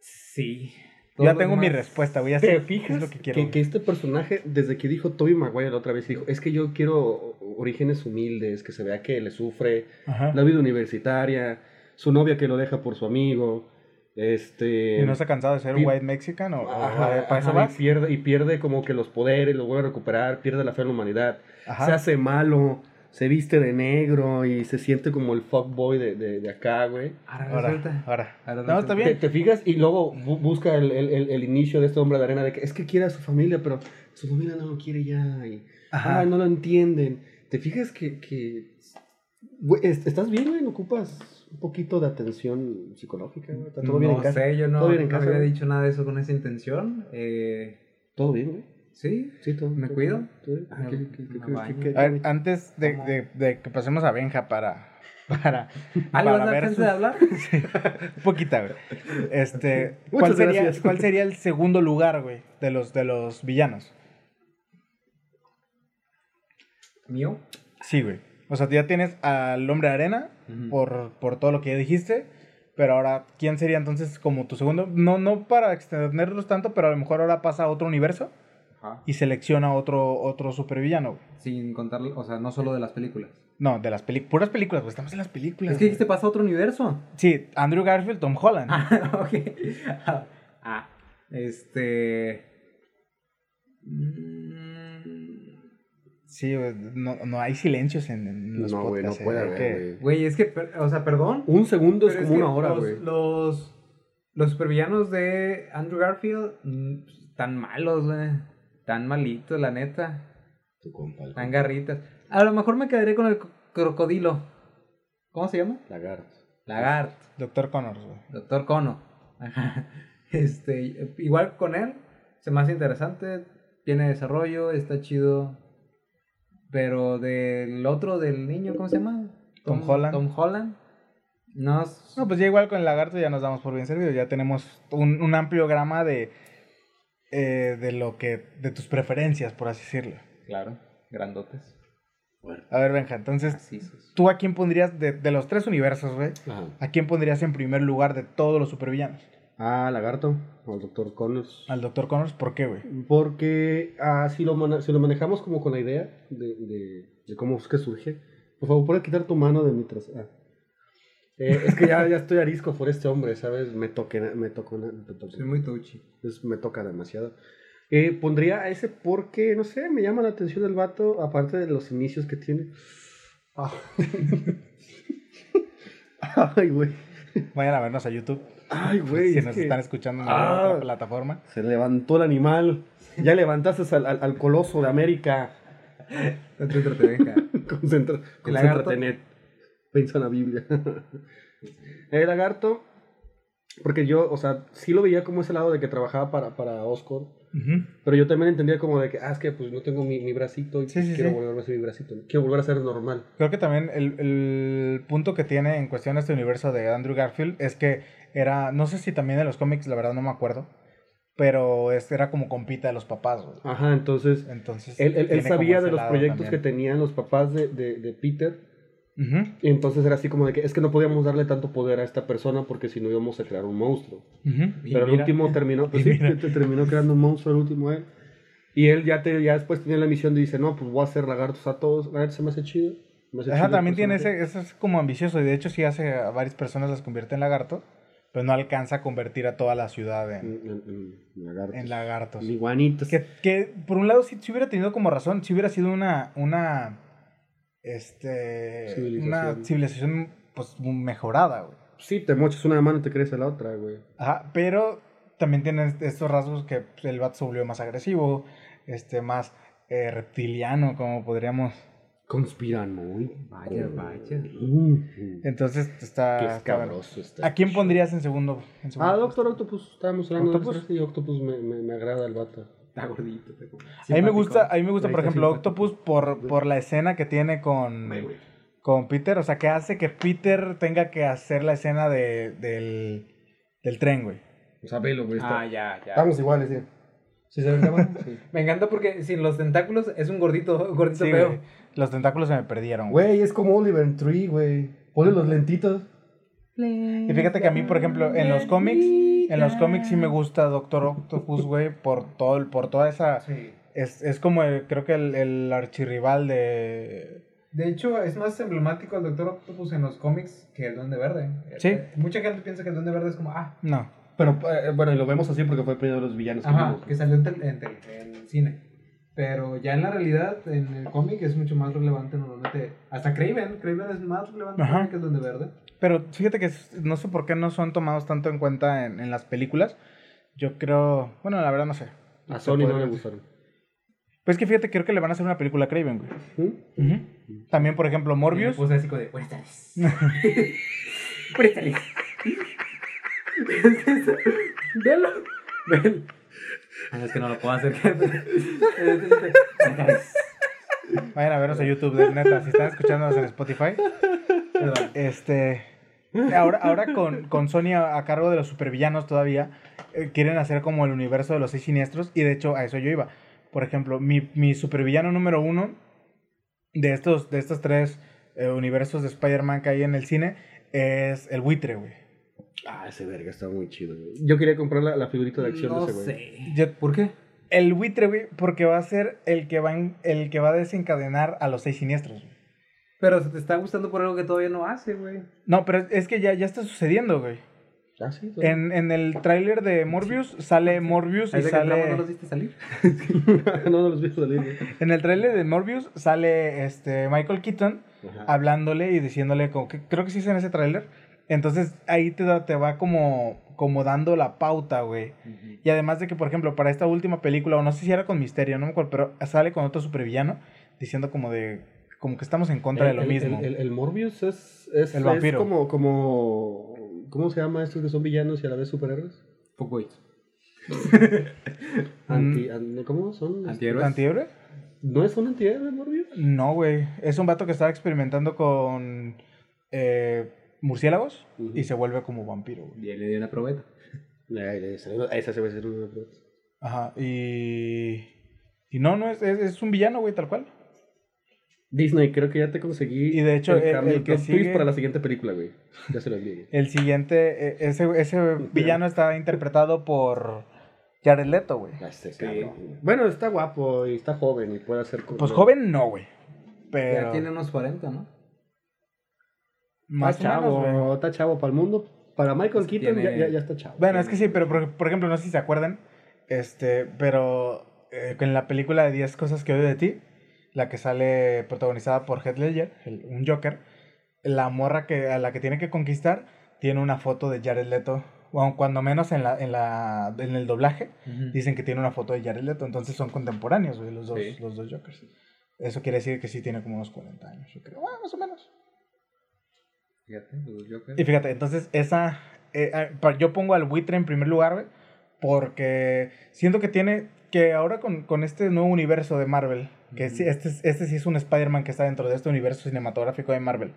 sí. Yo ya tengo mi respuesta, ¿Te sé qué fijas es lo que que, quiero. que, güey. este personaje, desde que dijo Toby Maguire la otra vez, dijo, es que yo quiero orígenes humildes, que se vea que le sufre, Ajá. la vida universitaria, su novia que lo deja por su amigo, este... ¿Y no se ha cansado de ser un white mexican o, Ajá, para eso ajá, y pierde, y pierde como que los poderes, lo vuelve a recuperar, pierde la fe en la humanidad, Ajá. se hace malo, se viste de negro y se siente como el fuckboy de, de, de acá, güey. Ahora Ahora, resulta. ahora. Ahora No, está bien. ¿Te, te fijas? Y luego bu- busca el, el- el- el inicio de este hombre de arena de que es que quiere a su familia, pero su familia no lo quiere ya. Y, Ajá. ah, no lo entienden. ¿Te fijas que... que güey, est- ¿Estás bien, güey? ¿No ocupas un poquito de atención psicológica? güey? ¿Está todo bien en no casa? sé, yo no, ¿Todo bien en no casa, había güey? dicho nada de eso con esa intención. Eh, ¿Todo bien, güey? Sí, Sí, todo. ¿Me cuido? Ah, antes de, de- de que pasemos a Benja para. [laughs] Para, ¿Ah, le vas a para ver sus- de hablar? [laughs] Un poquita, güey. Este, ¿cuál sería. ¿Cuál sería el segundo lugar, güey, de los, de los villanos? ¿Mío? Sí, güey. O sea, ya tienes al hombre de arena Ujú. por, por todo lo que ya dijiste. Pero ahora, ¿quién sería entonces como tu segundo? No, no para extenderlos tanto, pero a lo mejor ahora pasa a otro universo Ajá. y selecciona otro, otro supervillano, güey. Sin contar, o sea, no solo de las películas. No, de las películas. Puras películas, güey. Estamos en las películas. Es que dijiste pasa a otro universo. Sí, Andrew Garfield, Tom Holland. Ah, [laughs] ok. Ah, ah, este. Mm, Sí. No, no hay silencios en, en los No, güey, no eh, puede hay haber, que- güey. Güey, es que, o sea, perdón. Un segundo es como que una hora, los, güey. Los, los supervillanos de Andrew Garfield mm, tan malos, güey. Tan malitos, la neta. Tu compa, Tan garritas. A lo mejor me quedaré con el co- crocodilo. ¿Cómo se llama? Lagarto. Lagarto. Doctor Connors, güey. Doctor Cono. Ajá. [laughs] Este, igual con él, se me hace interesante, tiene desarrollo, está chido. Pero del otro, del niño, ¿cómo se llama? Tom Holland. Tom Holland. No, s- No, pues ya igual con el lagarto ya nos damos por bien servidos. Ya tenemos un, un amplio grama de, eh, de lo que, de tus preferencias, por así decirlo. claro, grandotes. A ver, Benja, entonces, Macizos. ¿tú a quién pondrías, de, de los tres universos, güey? ¿A quién pondrías en primer lugar de todos los supervillanos? Ah, Lagarto, al doctor Connors. Al Doctor Connors, ¿por qué, güey? Porque ah, si, lo mana- si lo manejamos como con la idea de, de, de cómo es que surge, por favor, puedes quitar tu mano de mi trasera. Eh, es que ya, ya estoy arisco por este hombre, ¿sabes? Me, toque, me, tocó, me, Soy muy touchy. es- me toca demasiado. Eh, pondría a ese porque, no sé, me llama la atención el vato, aparte de los inicios que tiene. Ah. [laughs] Ay, güey. Vayan a vernos a YouTube. Ay, güey. si es nos que- están escuchando en Ah. la otra plataforma. Se levantó el animal. Ya levantaste al, al- al coloso de América. Concéntrate, venga. [laughs] Concentra, Piensa en la Biblia. [laughs] el lagarto, porque yo, o sea, sí lo veía como ese lado de que trabajaba para, para Oscar, pero yo también entendía como de que, ah, es que pues no tengo mi, mi bracito y Sí, sí, quiero sí. volver a ser mi bracito. Quiero volver a ser normal. Creo que también el, el punto que tiene en cuestión este universo de Andrew Garfield es que era, no sé si también en los cómics, la verdad no me acuerdo, pero es, era como compita de los papás, güey. Ajá, entonces, Entonces, él, él- él sabía de los proyectos que tenían los papás de, de, de Peter. Ujú, Y entonces era así como de que es que no podíamos darle tanto poder a esta persona porque si no íbamos a crear un monstruo. ujú. Y Pero el mira. último terminó, pues sí, te- [laughs] te terminó creando un monstruo el último él. Y él ya, te, ya después tenía la misión de dice, no, pues voy a hacer lagartos a todos. A ver, se me hace chido. me hace Ajá, chido también tiene ese, eso es como ambicioso, y de hecho sí hace a varias personas las convierte en lagarto, pero no alcanza a convertir a toda la ciudad en, En, en- en lagartos. en lagartos. En iguanitas. Que, que, por un lado sí, sí hubiera tenido como razón, si hubiera sido una, una, este, Civilización. una civilización pues mejorada, güey. Sí, te mochas una mano y te crece la otra, güey. Ajá, pero también tiene estos rasgos que el vato se volvió más agresivo, este, más eh, reptiliano, como podríamos Conspiranoid. Vaya, vaya. Entonces está. Qué escabroso está. ¿A quién pondrías en segundo? en segundo Ah, puesto? Doctor Octopus. Estábamos hablando ¿Octopus? de eso, y Octopus me, me, me agrada el vato. Está gordito. está como- A mí me gusta, a mí me gusta, por ejemplo, simpático. Octopus por, por la escena que tiene con, con Peter. O sea, que hace que Peter tenga que hacer la escena de, del, del tren, güey. O sea, velo, güey. está- Ah, ya, ya. Estamos iguales, sí. ¿Sí se? [laughs] Sí. Me encanta porque sin los tentáculos es un gordito, [laughs] gordito Sí, feo. Los tentáculos se me perdieron, güey. Güey, es como Oliver Tree, güey. Ponle los lentitos. Y fíjate que a mí, por ejemplo, en los cómics, en los cómics sí me gusta Doctor Octopus, güey, por todo, el- por toda esa... Sí. Es, es como, el- creo que el, el archirrival de... De hecho, es más emblemático el Doctor Octopus en los cómics que el Duende Verde. Sí. Eh, Mucha gente piensa que el Duende Verde es como, ah, No. Pero eh, bueno, y lo vemos así porque fue el primero de los villanos que ajá, que salió en, tel- en tel- en cine. Pero ya en la realidad, en el cómic es mucho más relevante normalmente. Hasta Craven, Craven es más relevante Ajá. que el Duende Verde. Pero fíjate que no sé por qué no son tomados tanto en cuenta en, en las películas. Yo creo... Bueno, la verdad no sé. A Sony no le gustaron. Pues que fíjate, creo que le van a hacer una película a Craven, güey. También, por ejemplo, Morbius. puse así como de. [laughs] [laughs] Velo. [laughs] Ah, es que no lo puedo hacer. Vayan a vernos a YouTube, de neta. Si están escuchándonos en Spotify. Perdón. Este. Ahora, ahora con, con Sony a, a cargo de los supervillanos todavía, eh, quieren hacer como el universo de los seis siniestros. Y de hecho, a eso yo iba. Por ejemplo, mi, mi supervillano número uno de estos, de estos tres eh, universos de Spider-Man que hay en el cine es el buitre, güey. Ah, ese verga está muy chido, güey. Yo quería comprar la, la figurita de acción No de ese güey. sé. ¿Por qué? El buitre, güey, porque va a ser el que va, en- el que va a desencadenar a los seis siniestros. güey. Pero se te está gustando por algo que todavía no hace, güey. No, pero es que ya, ya está sucediendo, güey. Ah, sí. En, en el tráiler de Morbius sale Morbius y entramos, sale... no los viste salir. [laughs] no, no los vi salir, güey. En el tráiler de Morbius sale este Michael Keaton Ajá. hablándole y diciéndole como que creo que sí es en ese tráiler. Entonces ahí te, da- te va como, como dando la pauta, güey. Y además de que, por ejemplo, para esta última película, o no sé si era con Misterio, no me acuerdo, pero sale con otro supervillano diciendo como de como que estamos en contra de lo El- mismo. El, el- el Morbius es, es, El es vampiro. como, como... ¿Cómo se llama estos que son villanos y a la vez superhéroes? Fuckboy. [laughs] Anti, an- ¿Cómo son? Antihéroes. ¿Antihéroe? ¿No es un antihéroe, Morbius? No, güey. Es un vato que estaba experimentando con eh, murciélagos y se vuelve como vampiro, güey. Y él le dio una probeta. Eh, Esa, se va a ser una prueba. Ajá, y... Y no, no, es, es, es un villano, güey, tal cual. Disney, creo que ya te conseguí Y de hecho, el- cambio, el que sigue- para la siguiente película, güey. Ya se lo envié. El siguiente, eh, ese, ese villano está interpretado por Jared Leto, güey. Ah, este cabrón. Bueno, está guapo y está joven y puede hacer cosas. Pues joven no, güey. Pero... Ya tiene unos 40, ¿no? Más Está o menos, chavo, está chavo para el mundo. Para Michael Keaton ya, tiene- ya, ya está chavo. Bueno, es que sí, pero por, por ejemplo, no sé si se acuerdan, este, pero eh, en la película de 10 cosas que odio de ti, la que sale protagonizada por Heath Ledger, el- un Joker, la morra que, a la que tiene que conquistar tiene una foto de Jared Leto, bueno, cuando menos en, la, en, la, en el doblaje, dicen que tiene una foto de Jared Leto, entonces son contemporáneos, güey, los dos, Sí. los dos Jokers. Eso quiere decir que sí tiene como unos 40 años, yo creo, bueno, más o menos. Fíjate, los Joker. Y fíjate, entonces esa. eh, yo pongo al buitre en primer lugar, güey. Porque siento que tiene. Que ahora con, con este nuevo universo de Marvel. Que sí, este, es- este sí es un Spider-Man que está dentro de este universo cinematográfico de Marvel.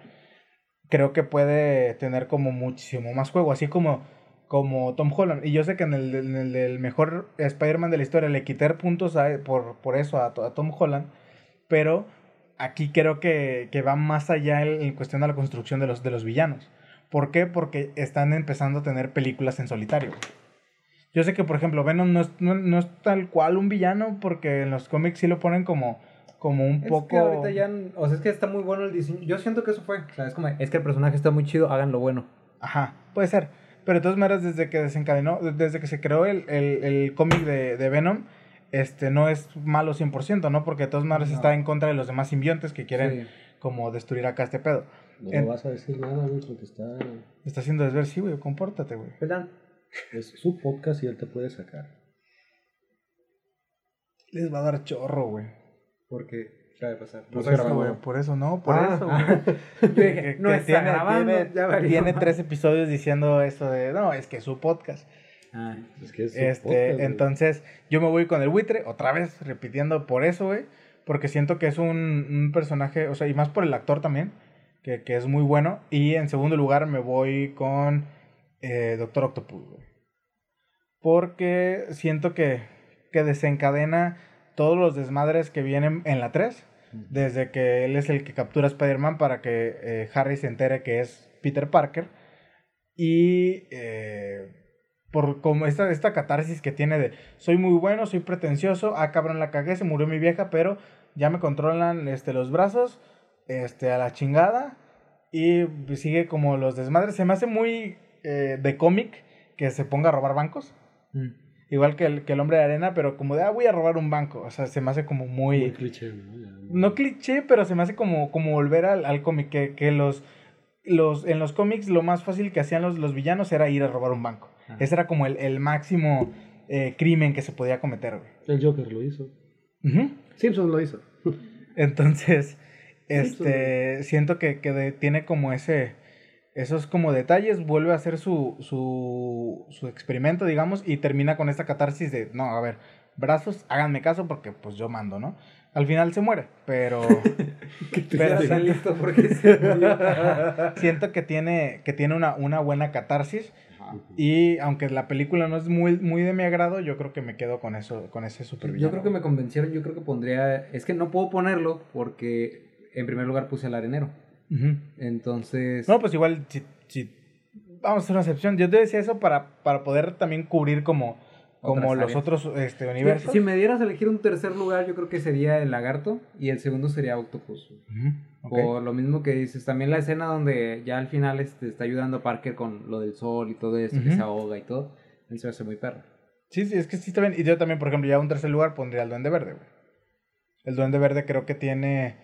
Creo que puede tener como muchísimo más juego. Así como, como Tom Holland. Y yo sé que en el, en el del mejor Spider-Man de la historia le quité puntos a- por, por eso a, a Tom Holland. Pero aquí creo que, que va más allá en, en cuestión de la construcción de los, de los villanos. ¿Por qué? Porque están empezando a tener películas en solitario. Yo sé que, por ejemplo, Venom no es, no, no es tal cual un villano, porque en los cómics sí lo ponen como, como un Es poco... que ahorita ya, o sea, es que está muy bueno el diseño. Yo siento que eso fue, o sea, es como, es que el personaje está muy chido, hagan lo bueno. Ajá, puede ser. Pero de todas maneras, desde que desencadenó, desde que se creó el, el, el cómic de, de Venom, este no es malo 100%, ¿no? Porque de todas maneras No. está en contra de los demás simbiontes que quieren Sí. como destruir acá este pedo. No en- vas a decir nada, güey, porque está. Está haciendo desver, sí, güey, compórtate, güey. ¿Verdad? Es su podcast y él te puede sacar. Les va a dar chorro, güey. Porque Acaba de pasar. No Por está eso, grabando. güey, por eso, no, por Ah, eso, ah. [laughs] Que- no que está grabando, tiene, ya valió tiene tres episodios diciendo eso de, no, es que es su podcast. Ah, Es que es su Este, podcast, güey. entonces, yo me voy con el buitre, otra vez repitiendo por eso, güey. Porque siento que es un, un personaje, o sea, y más por el actor también, que, que es muy bueno. Y en segundo lugar me voy con eh, Doctor Octopus, güey. Porque siento que, que desencadena todos los desmadres que vienen en la 3. Desde que él es el que captura a Spider-Man para que eh, Harry se entere que es Peter Parker. Y eh, por como esta, esta catarsis que tiene de soy muy bueno, soy pretencioso, ah cabrón la cagué, se murió mi vieja, pero ya me controlan este, los brazos, este, a la chingada. Y sigue como los desmadres. Se me hace muy eh, de cómic que se ponga a robar bancos. mm. Igual que el, que el hombre de arena, pero como de, ah, voy a robar un banco. O sea, se me hace como muy... Muy cliché, ¿no? Ya, No cliché, pero se me hace como, como volver al, al cómic. Que, que los, los, en los cómics lo más fácil que hacían los, los villanos era ir a robar un banco. Ajá. Ese era como el, el máximo eh, crimen que se podía cometer, güey. El Joker lo hizo. Simpson lo hizo. [laughs] Entonces, este, siento que, que de- tiene como ese, esos como detalles, vuelve a hacer su, su, su experimento, digamos, y termina con esta catarsis de, no, a ver, brazos, háganme caso porque pues yo mando, ¿no? Al final se muere, pero... [laughs] pero siento, listo porque se murió. [laughs] siento que tiene, que tiene una, una buena catarsis. Y aunque la película no es muy, muy de mi agrado, yo creo que me quedo con eso, con ese super Yo creo que me convencieron, yo creo que pondría... Es que no puedo ponerlo porque en primer lugar puse al arenero. Entonces... No, pues igual, si, si- vamos a hacer una excepción. Yo te decía eso para, para poder también cubrir como, como los áreas. otros este, si, universos. si me dieras a elegir un tercer lugar, yo creo que sería el lagarto y el segundo sería Octopus. Ujú, ok. Por lo mismo que dices, también la escena donde ya al final este, está ayudando a Parker con lo del sol y todo esto, que Ujú. se ahoga y todo, él se hace muy perro. Sí, sí, es que sí está bien. Y yo también, por ejemplo, ya un tercer lugar pondría al Duende Verde, güey. El Duende Verde creo que tiene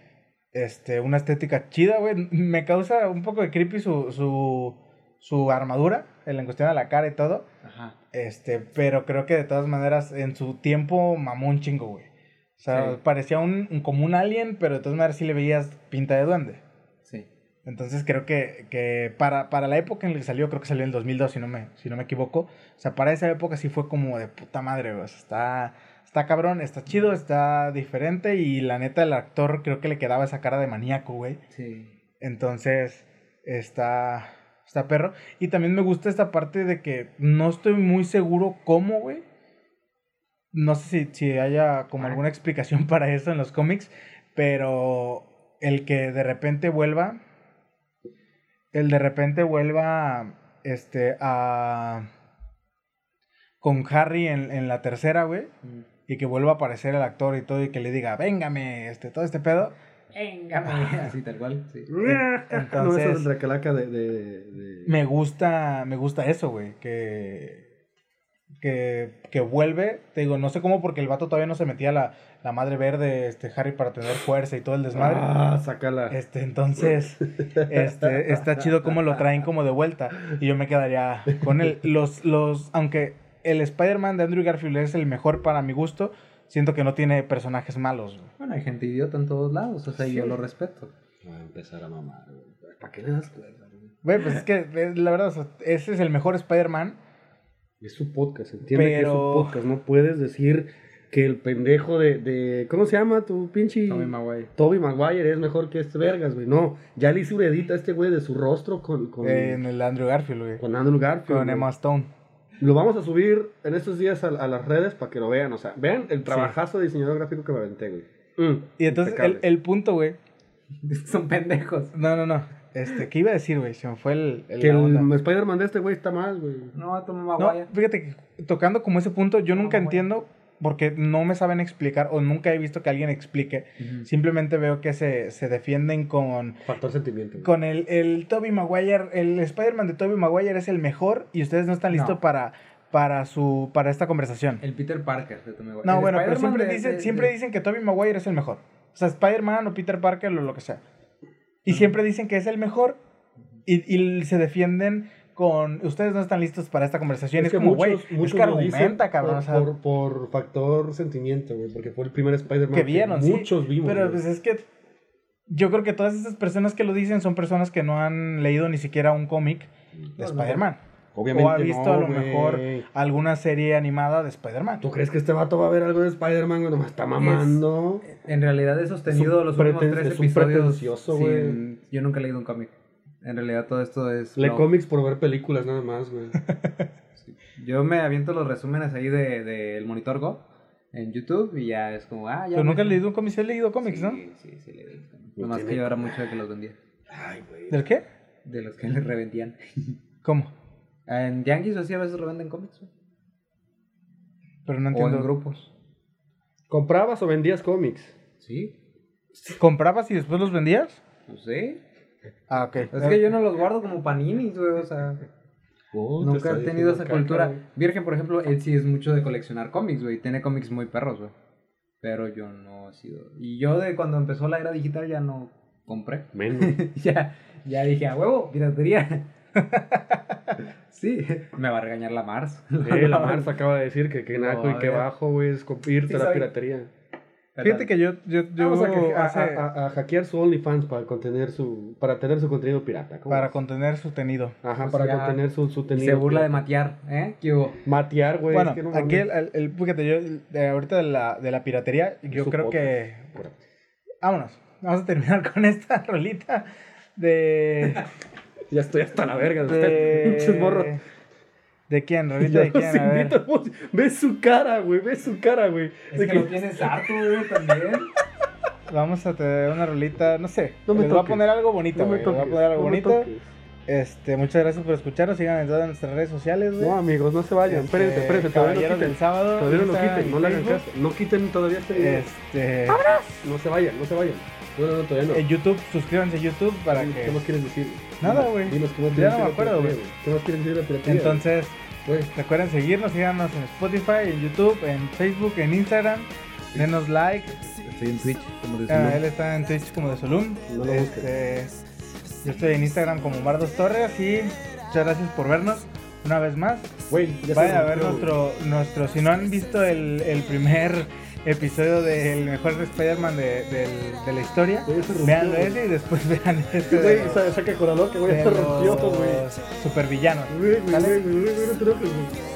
este, una estética chida, güey. Me causa un poco de creepy su, su, su armadura, en la cuestión de la cara y todo. Ajá. Este, pero creo que de todas maneras en su tiempo mamó un chingo, güey. O sea, Sí. parecía un, un- como un alien, pero de todas maneras sí le veías pinta de duende. Sí. Entonces creo que, que para, para la época en la que salió, creo que salió en el 2002, si no me, si no me equivoco. O sea, para esa época sí fue como de puta madre, güey. O sea, está, está cabrón, está chido, está diferente. Y la neta, el actor creo que le quedaba esa cara de maníaco, güey. Sí. Entonces, está, está perro. Y también me gusta esta parte de que no estoy muy seguro cómo, güey. No sé si, si haya como alguna explicación [laughs] para eso en los cómics, pero el que de repente vuelva, el de repente vuelva, este, a... con Harry en, en la tercera, güey, y que vuelva a aparecer el actor y todo, y que le diga, véngame, este, todo este pedo. Así tal cual, sí. [laughs] no, Entonces- es la calaca de... de, de- me gusta, me gusta eso, güey, que, que, que vuelve, te digo, no sé cómo porque el vato todavía no se metía la, la madre verde, este, Harry, para tener fuerza y todo el desmadre. Ah, sácala. Este, entonces, este, está chido cómo lo traen como de vuelta y yo me quedaría con él. Los, los, aunque el Spider-Man de Andrew Garfield es el mejor para mi gusto, siento que no tiene personajes malos, güey. Bueno, hay gente idiota en todos lados, o sea, yo Sí. lo respeto. Va a empezar a mamar, güey. ¿Para qué le das cuerda, güey? Güey, pues es que, eh, la verdad, o sea, ese es el mejor Spider-Man. Es su podcast, entiende que es su podcast. No puedes decir que el pendejo de... de ¿Cómo se llama tu pinche... Tommy Maguire. Toby Maguire es mejor que este vergas, güey. No, ya le hice una edita a este güey de su rostro con, con, eh, en el Andrew Garfield, güey. con Andrew Garfield. Con güey. Emma Stone. Lo vamos a subir en estos días a, a las redes para que lo vean. O sea, vean el trabajazo de diseñador gráfico que me aventé, güey. Mm, Y entonces el, el punto, güey. [laughs] Son pendejos. No, no, no. Este, ¿qué iba a decir, güey? Se me fue el, el- Que el Spider-Man de este güey está mal, güey. No, Tommy No, fíjate que tocando como ese punto, yo nunca entiendo porque no me saben explicar o nunca he visto que alguien explique. Simplemente veo que se, se defienden con, Factor sentimiento. con el, el Toby Maguire. El Spider-Man de Toby Maguire es el mejor y ustedes no están listos No. para, para, su, para esta conversación. El Peter Parker de Tommy Maguire. No, El bueno, pero siempre, de- dicen, de- siempre de- dicen que Toby Maguire es el mejor. O sea, Spider-Man o Peter Parker o lo que sea. Y siempre dicen que es el mejor y, y se defienden con. Ustedes no están listos para esta conversación. Es, que como, güey, muchos- es que argumenta, cabrón. Por, o sea, por, por factor sentimiento, güey, porque fue el primer Spider-Man que vieron, sí. muchos vimos. Pero pues es que. Yo creo que todas esas personas que lo dicen son personas que no han leído ni siquiera un cómic de No, no. Spider-Man. Obviamente o ha visto no, a lo mejor alguna serie animada de Spider-Man. ¿Tú crees que este vato va a ver algo de Spider-Man, güey? Nomás está mamando. En realidad he sostenido Es un los últimos tres es un episodios. pretencioso, güey. Yo nunca he leído un cómic. En realidad todo esto es... Lee no. cómics por ver películas nada más, güey. [laughs] Yo me aviento los resúmenes ahí del de, del Monitor Go en YouTube y ya es como, ah, ya... Me- nunca has leído un cómic, sí has leído cómics, sí, ¿no? Sí, sí, leí cómics. No Nomás que yo era mucho de que los vendía. Ay, güey. ¿Del qué? De los que les revendían. [laughs] ¿Cómo? En Yankees así a veces revenden cómics. güey. Pero no O entiendo. en grupos. ¿Comprabas o vendías cómics? Sí, ¿Comprabas y después los vendías? no sé. Ah, ok. Es que yo no los guardo como paninis, güey, o sea... Oh, Nunca he tenido esa caca, cultura. güey. Virgen, por ejemplo, él sí es mucho de coleccionar cómics, güey. Tiene cómics muy perros, güey. Pero yo no he sido. Y yo de cuando empezó la era digital ya no compré. Menos. [laughs] ya, ya dije, a huevo, piratería. [laughs] sí, me va a regañar la Mars. Eh, la Mars [laughs] acaba de decir que, No, naco y que a ver. bajo, güey, es irte Sí, a la soy. piratería. Fíjate que yo, yo, yo Vamos a, a- hace- a- a- a hackear su OnlyFans para contener su, para tener su contenido pirata. ¿cómo para contener su tenido. Ajá, Pues para ya- contener su, su Y contenido. se burla de matear, ¿eh? ¿Qué hubo? Matear, güey. bueno, es que no aquí el, el- el- fíjate, yo de ahorita de la, de la piratería, yo Su creo podcast. que... Vámonos, vamos a terminar [laughs] con esta rolita de... [laughs] Ya estoy hasta la verga de de... usted, [laughs] pinches morros. ¿De quién? ¿Rolita [laughs] Ya de quién? los A ver. invito, Ve su cara, güey, ve su cara, güey. Es De que lo tienes harto, güey, también. Vamos a tener una rolita, no sé. No me les voy a poner algo bonito, No me güey. Les voy a poner algo no bonito. Este, muchas gracias por escucharnos. Sigan en todas nuestras redes sociales, güey. No, amigos, no se vayan. Este, Espérense, espérense. Todavía no quiten. del sábado. Todavía no lo quiten, no le hagan caso. No quiten todavía este video. Este, No se vayan, no se vayan. No, no, no, todavía no. en YouTube, suscríbanse a YouTube para ¿Qué que. más quieres decir? Nada, güey. Dinos, ¿qué más Ya no me de acuerdo, piratería, ¿Qué más quieres decir de la piratería? Entonces, Güey, recuerden seguirnos, síganos en Spotify, en YouTube, en Facebook, en Instagram. Denos like. Estoy en Twitch, como decía. Ah, él está en Twitch como de Solum. No lo Este, yo estoy en Instagram como Mardos Torres y muchas gracias por vernos una vez más. güey, se Vayan a ver güey. nuestro, nuestro, si no han visto el, el primer episodio del mejor Spider-Man de, de la historia, güey. ese y después [laughs] vean este Güey, saca que güey, se rompió, güey. supervillanos. Güey, güey, güey, güey, güey,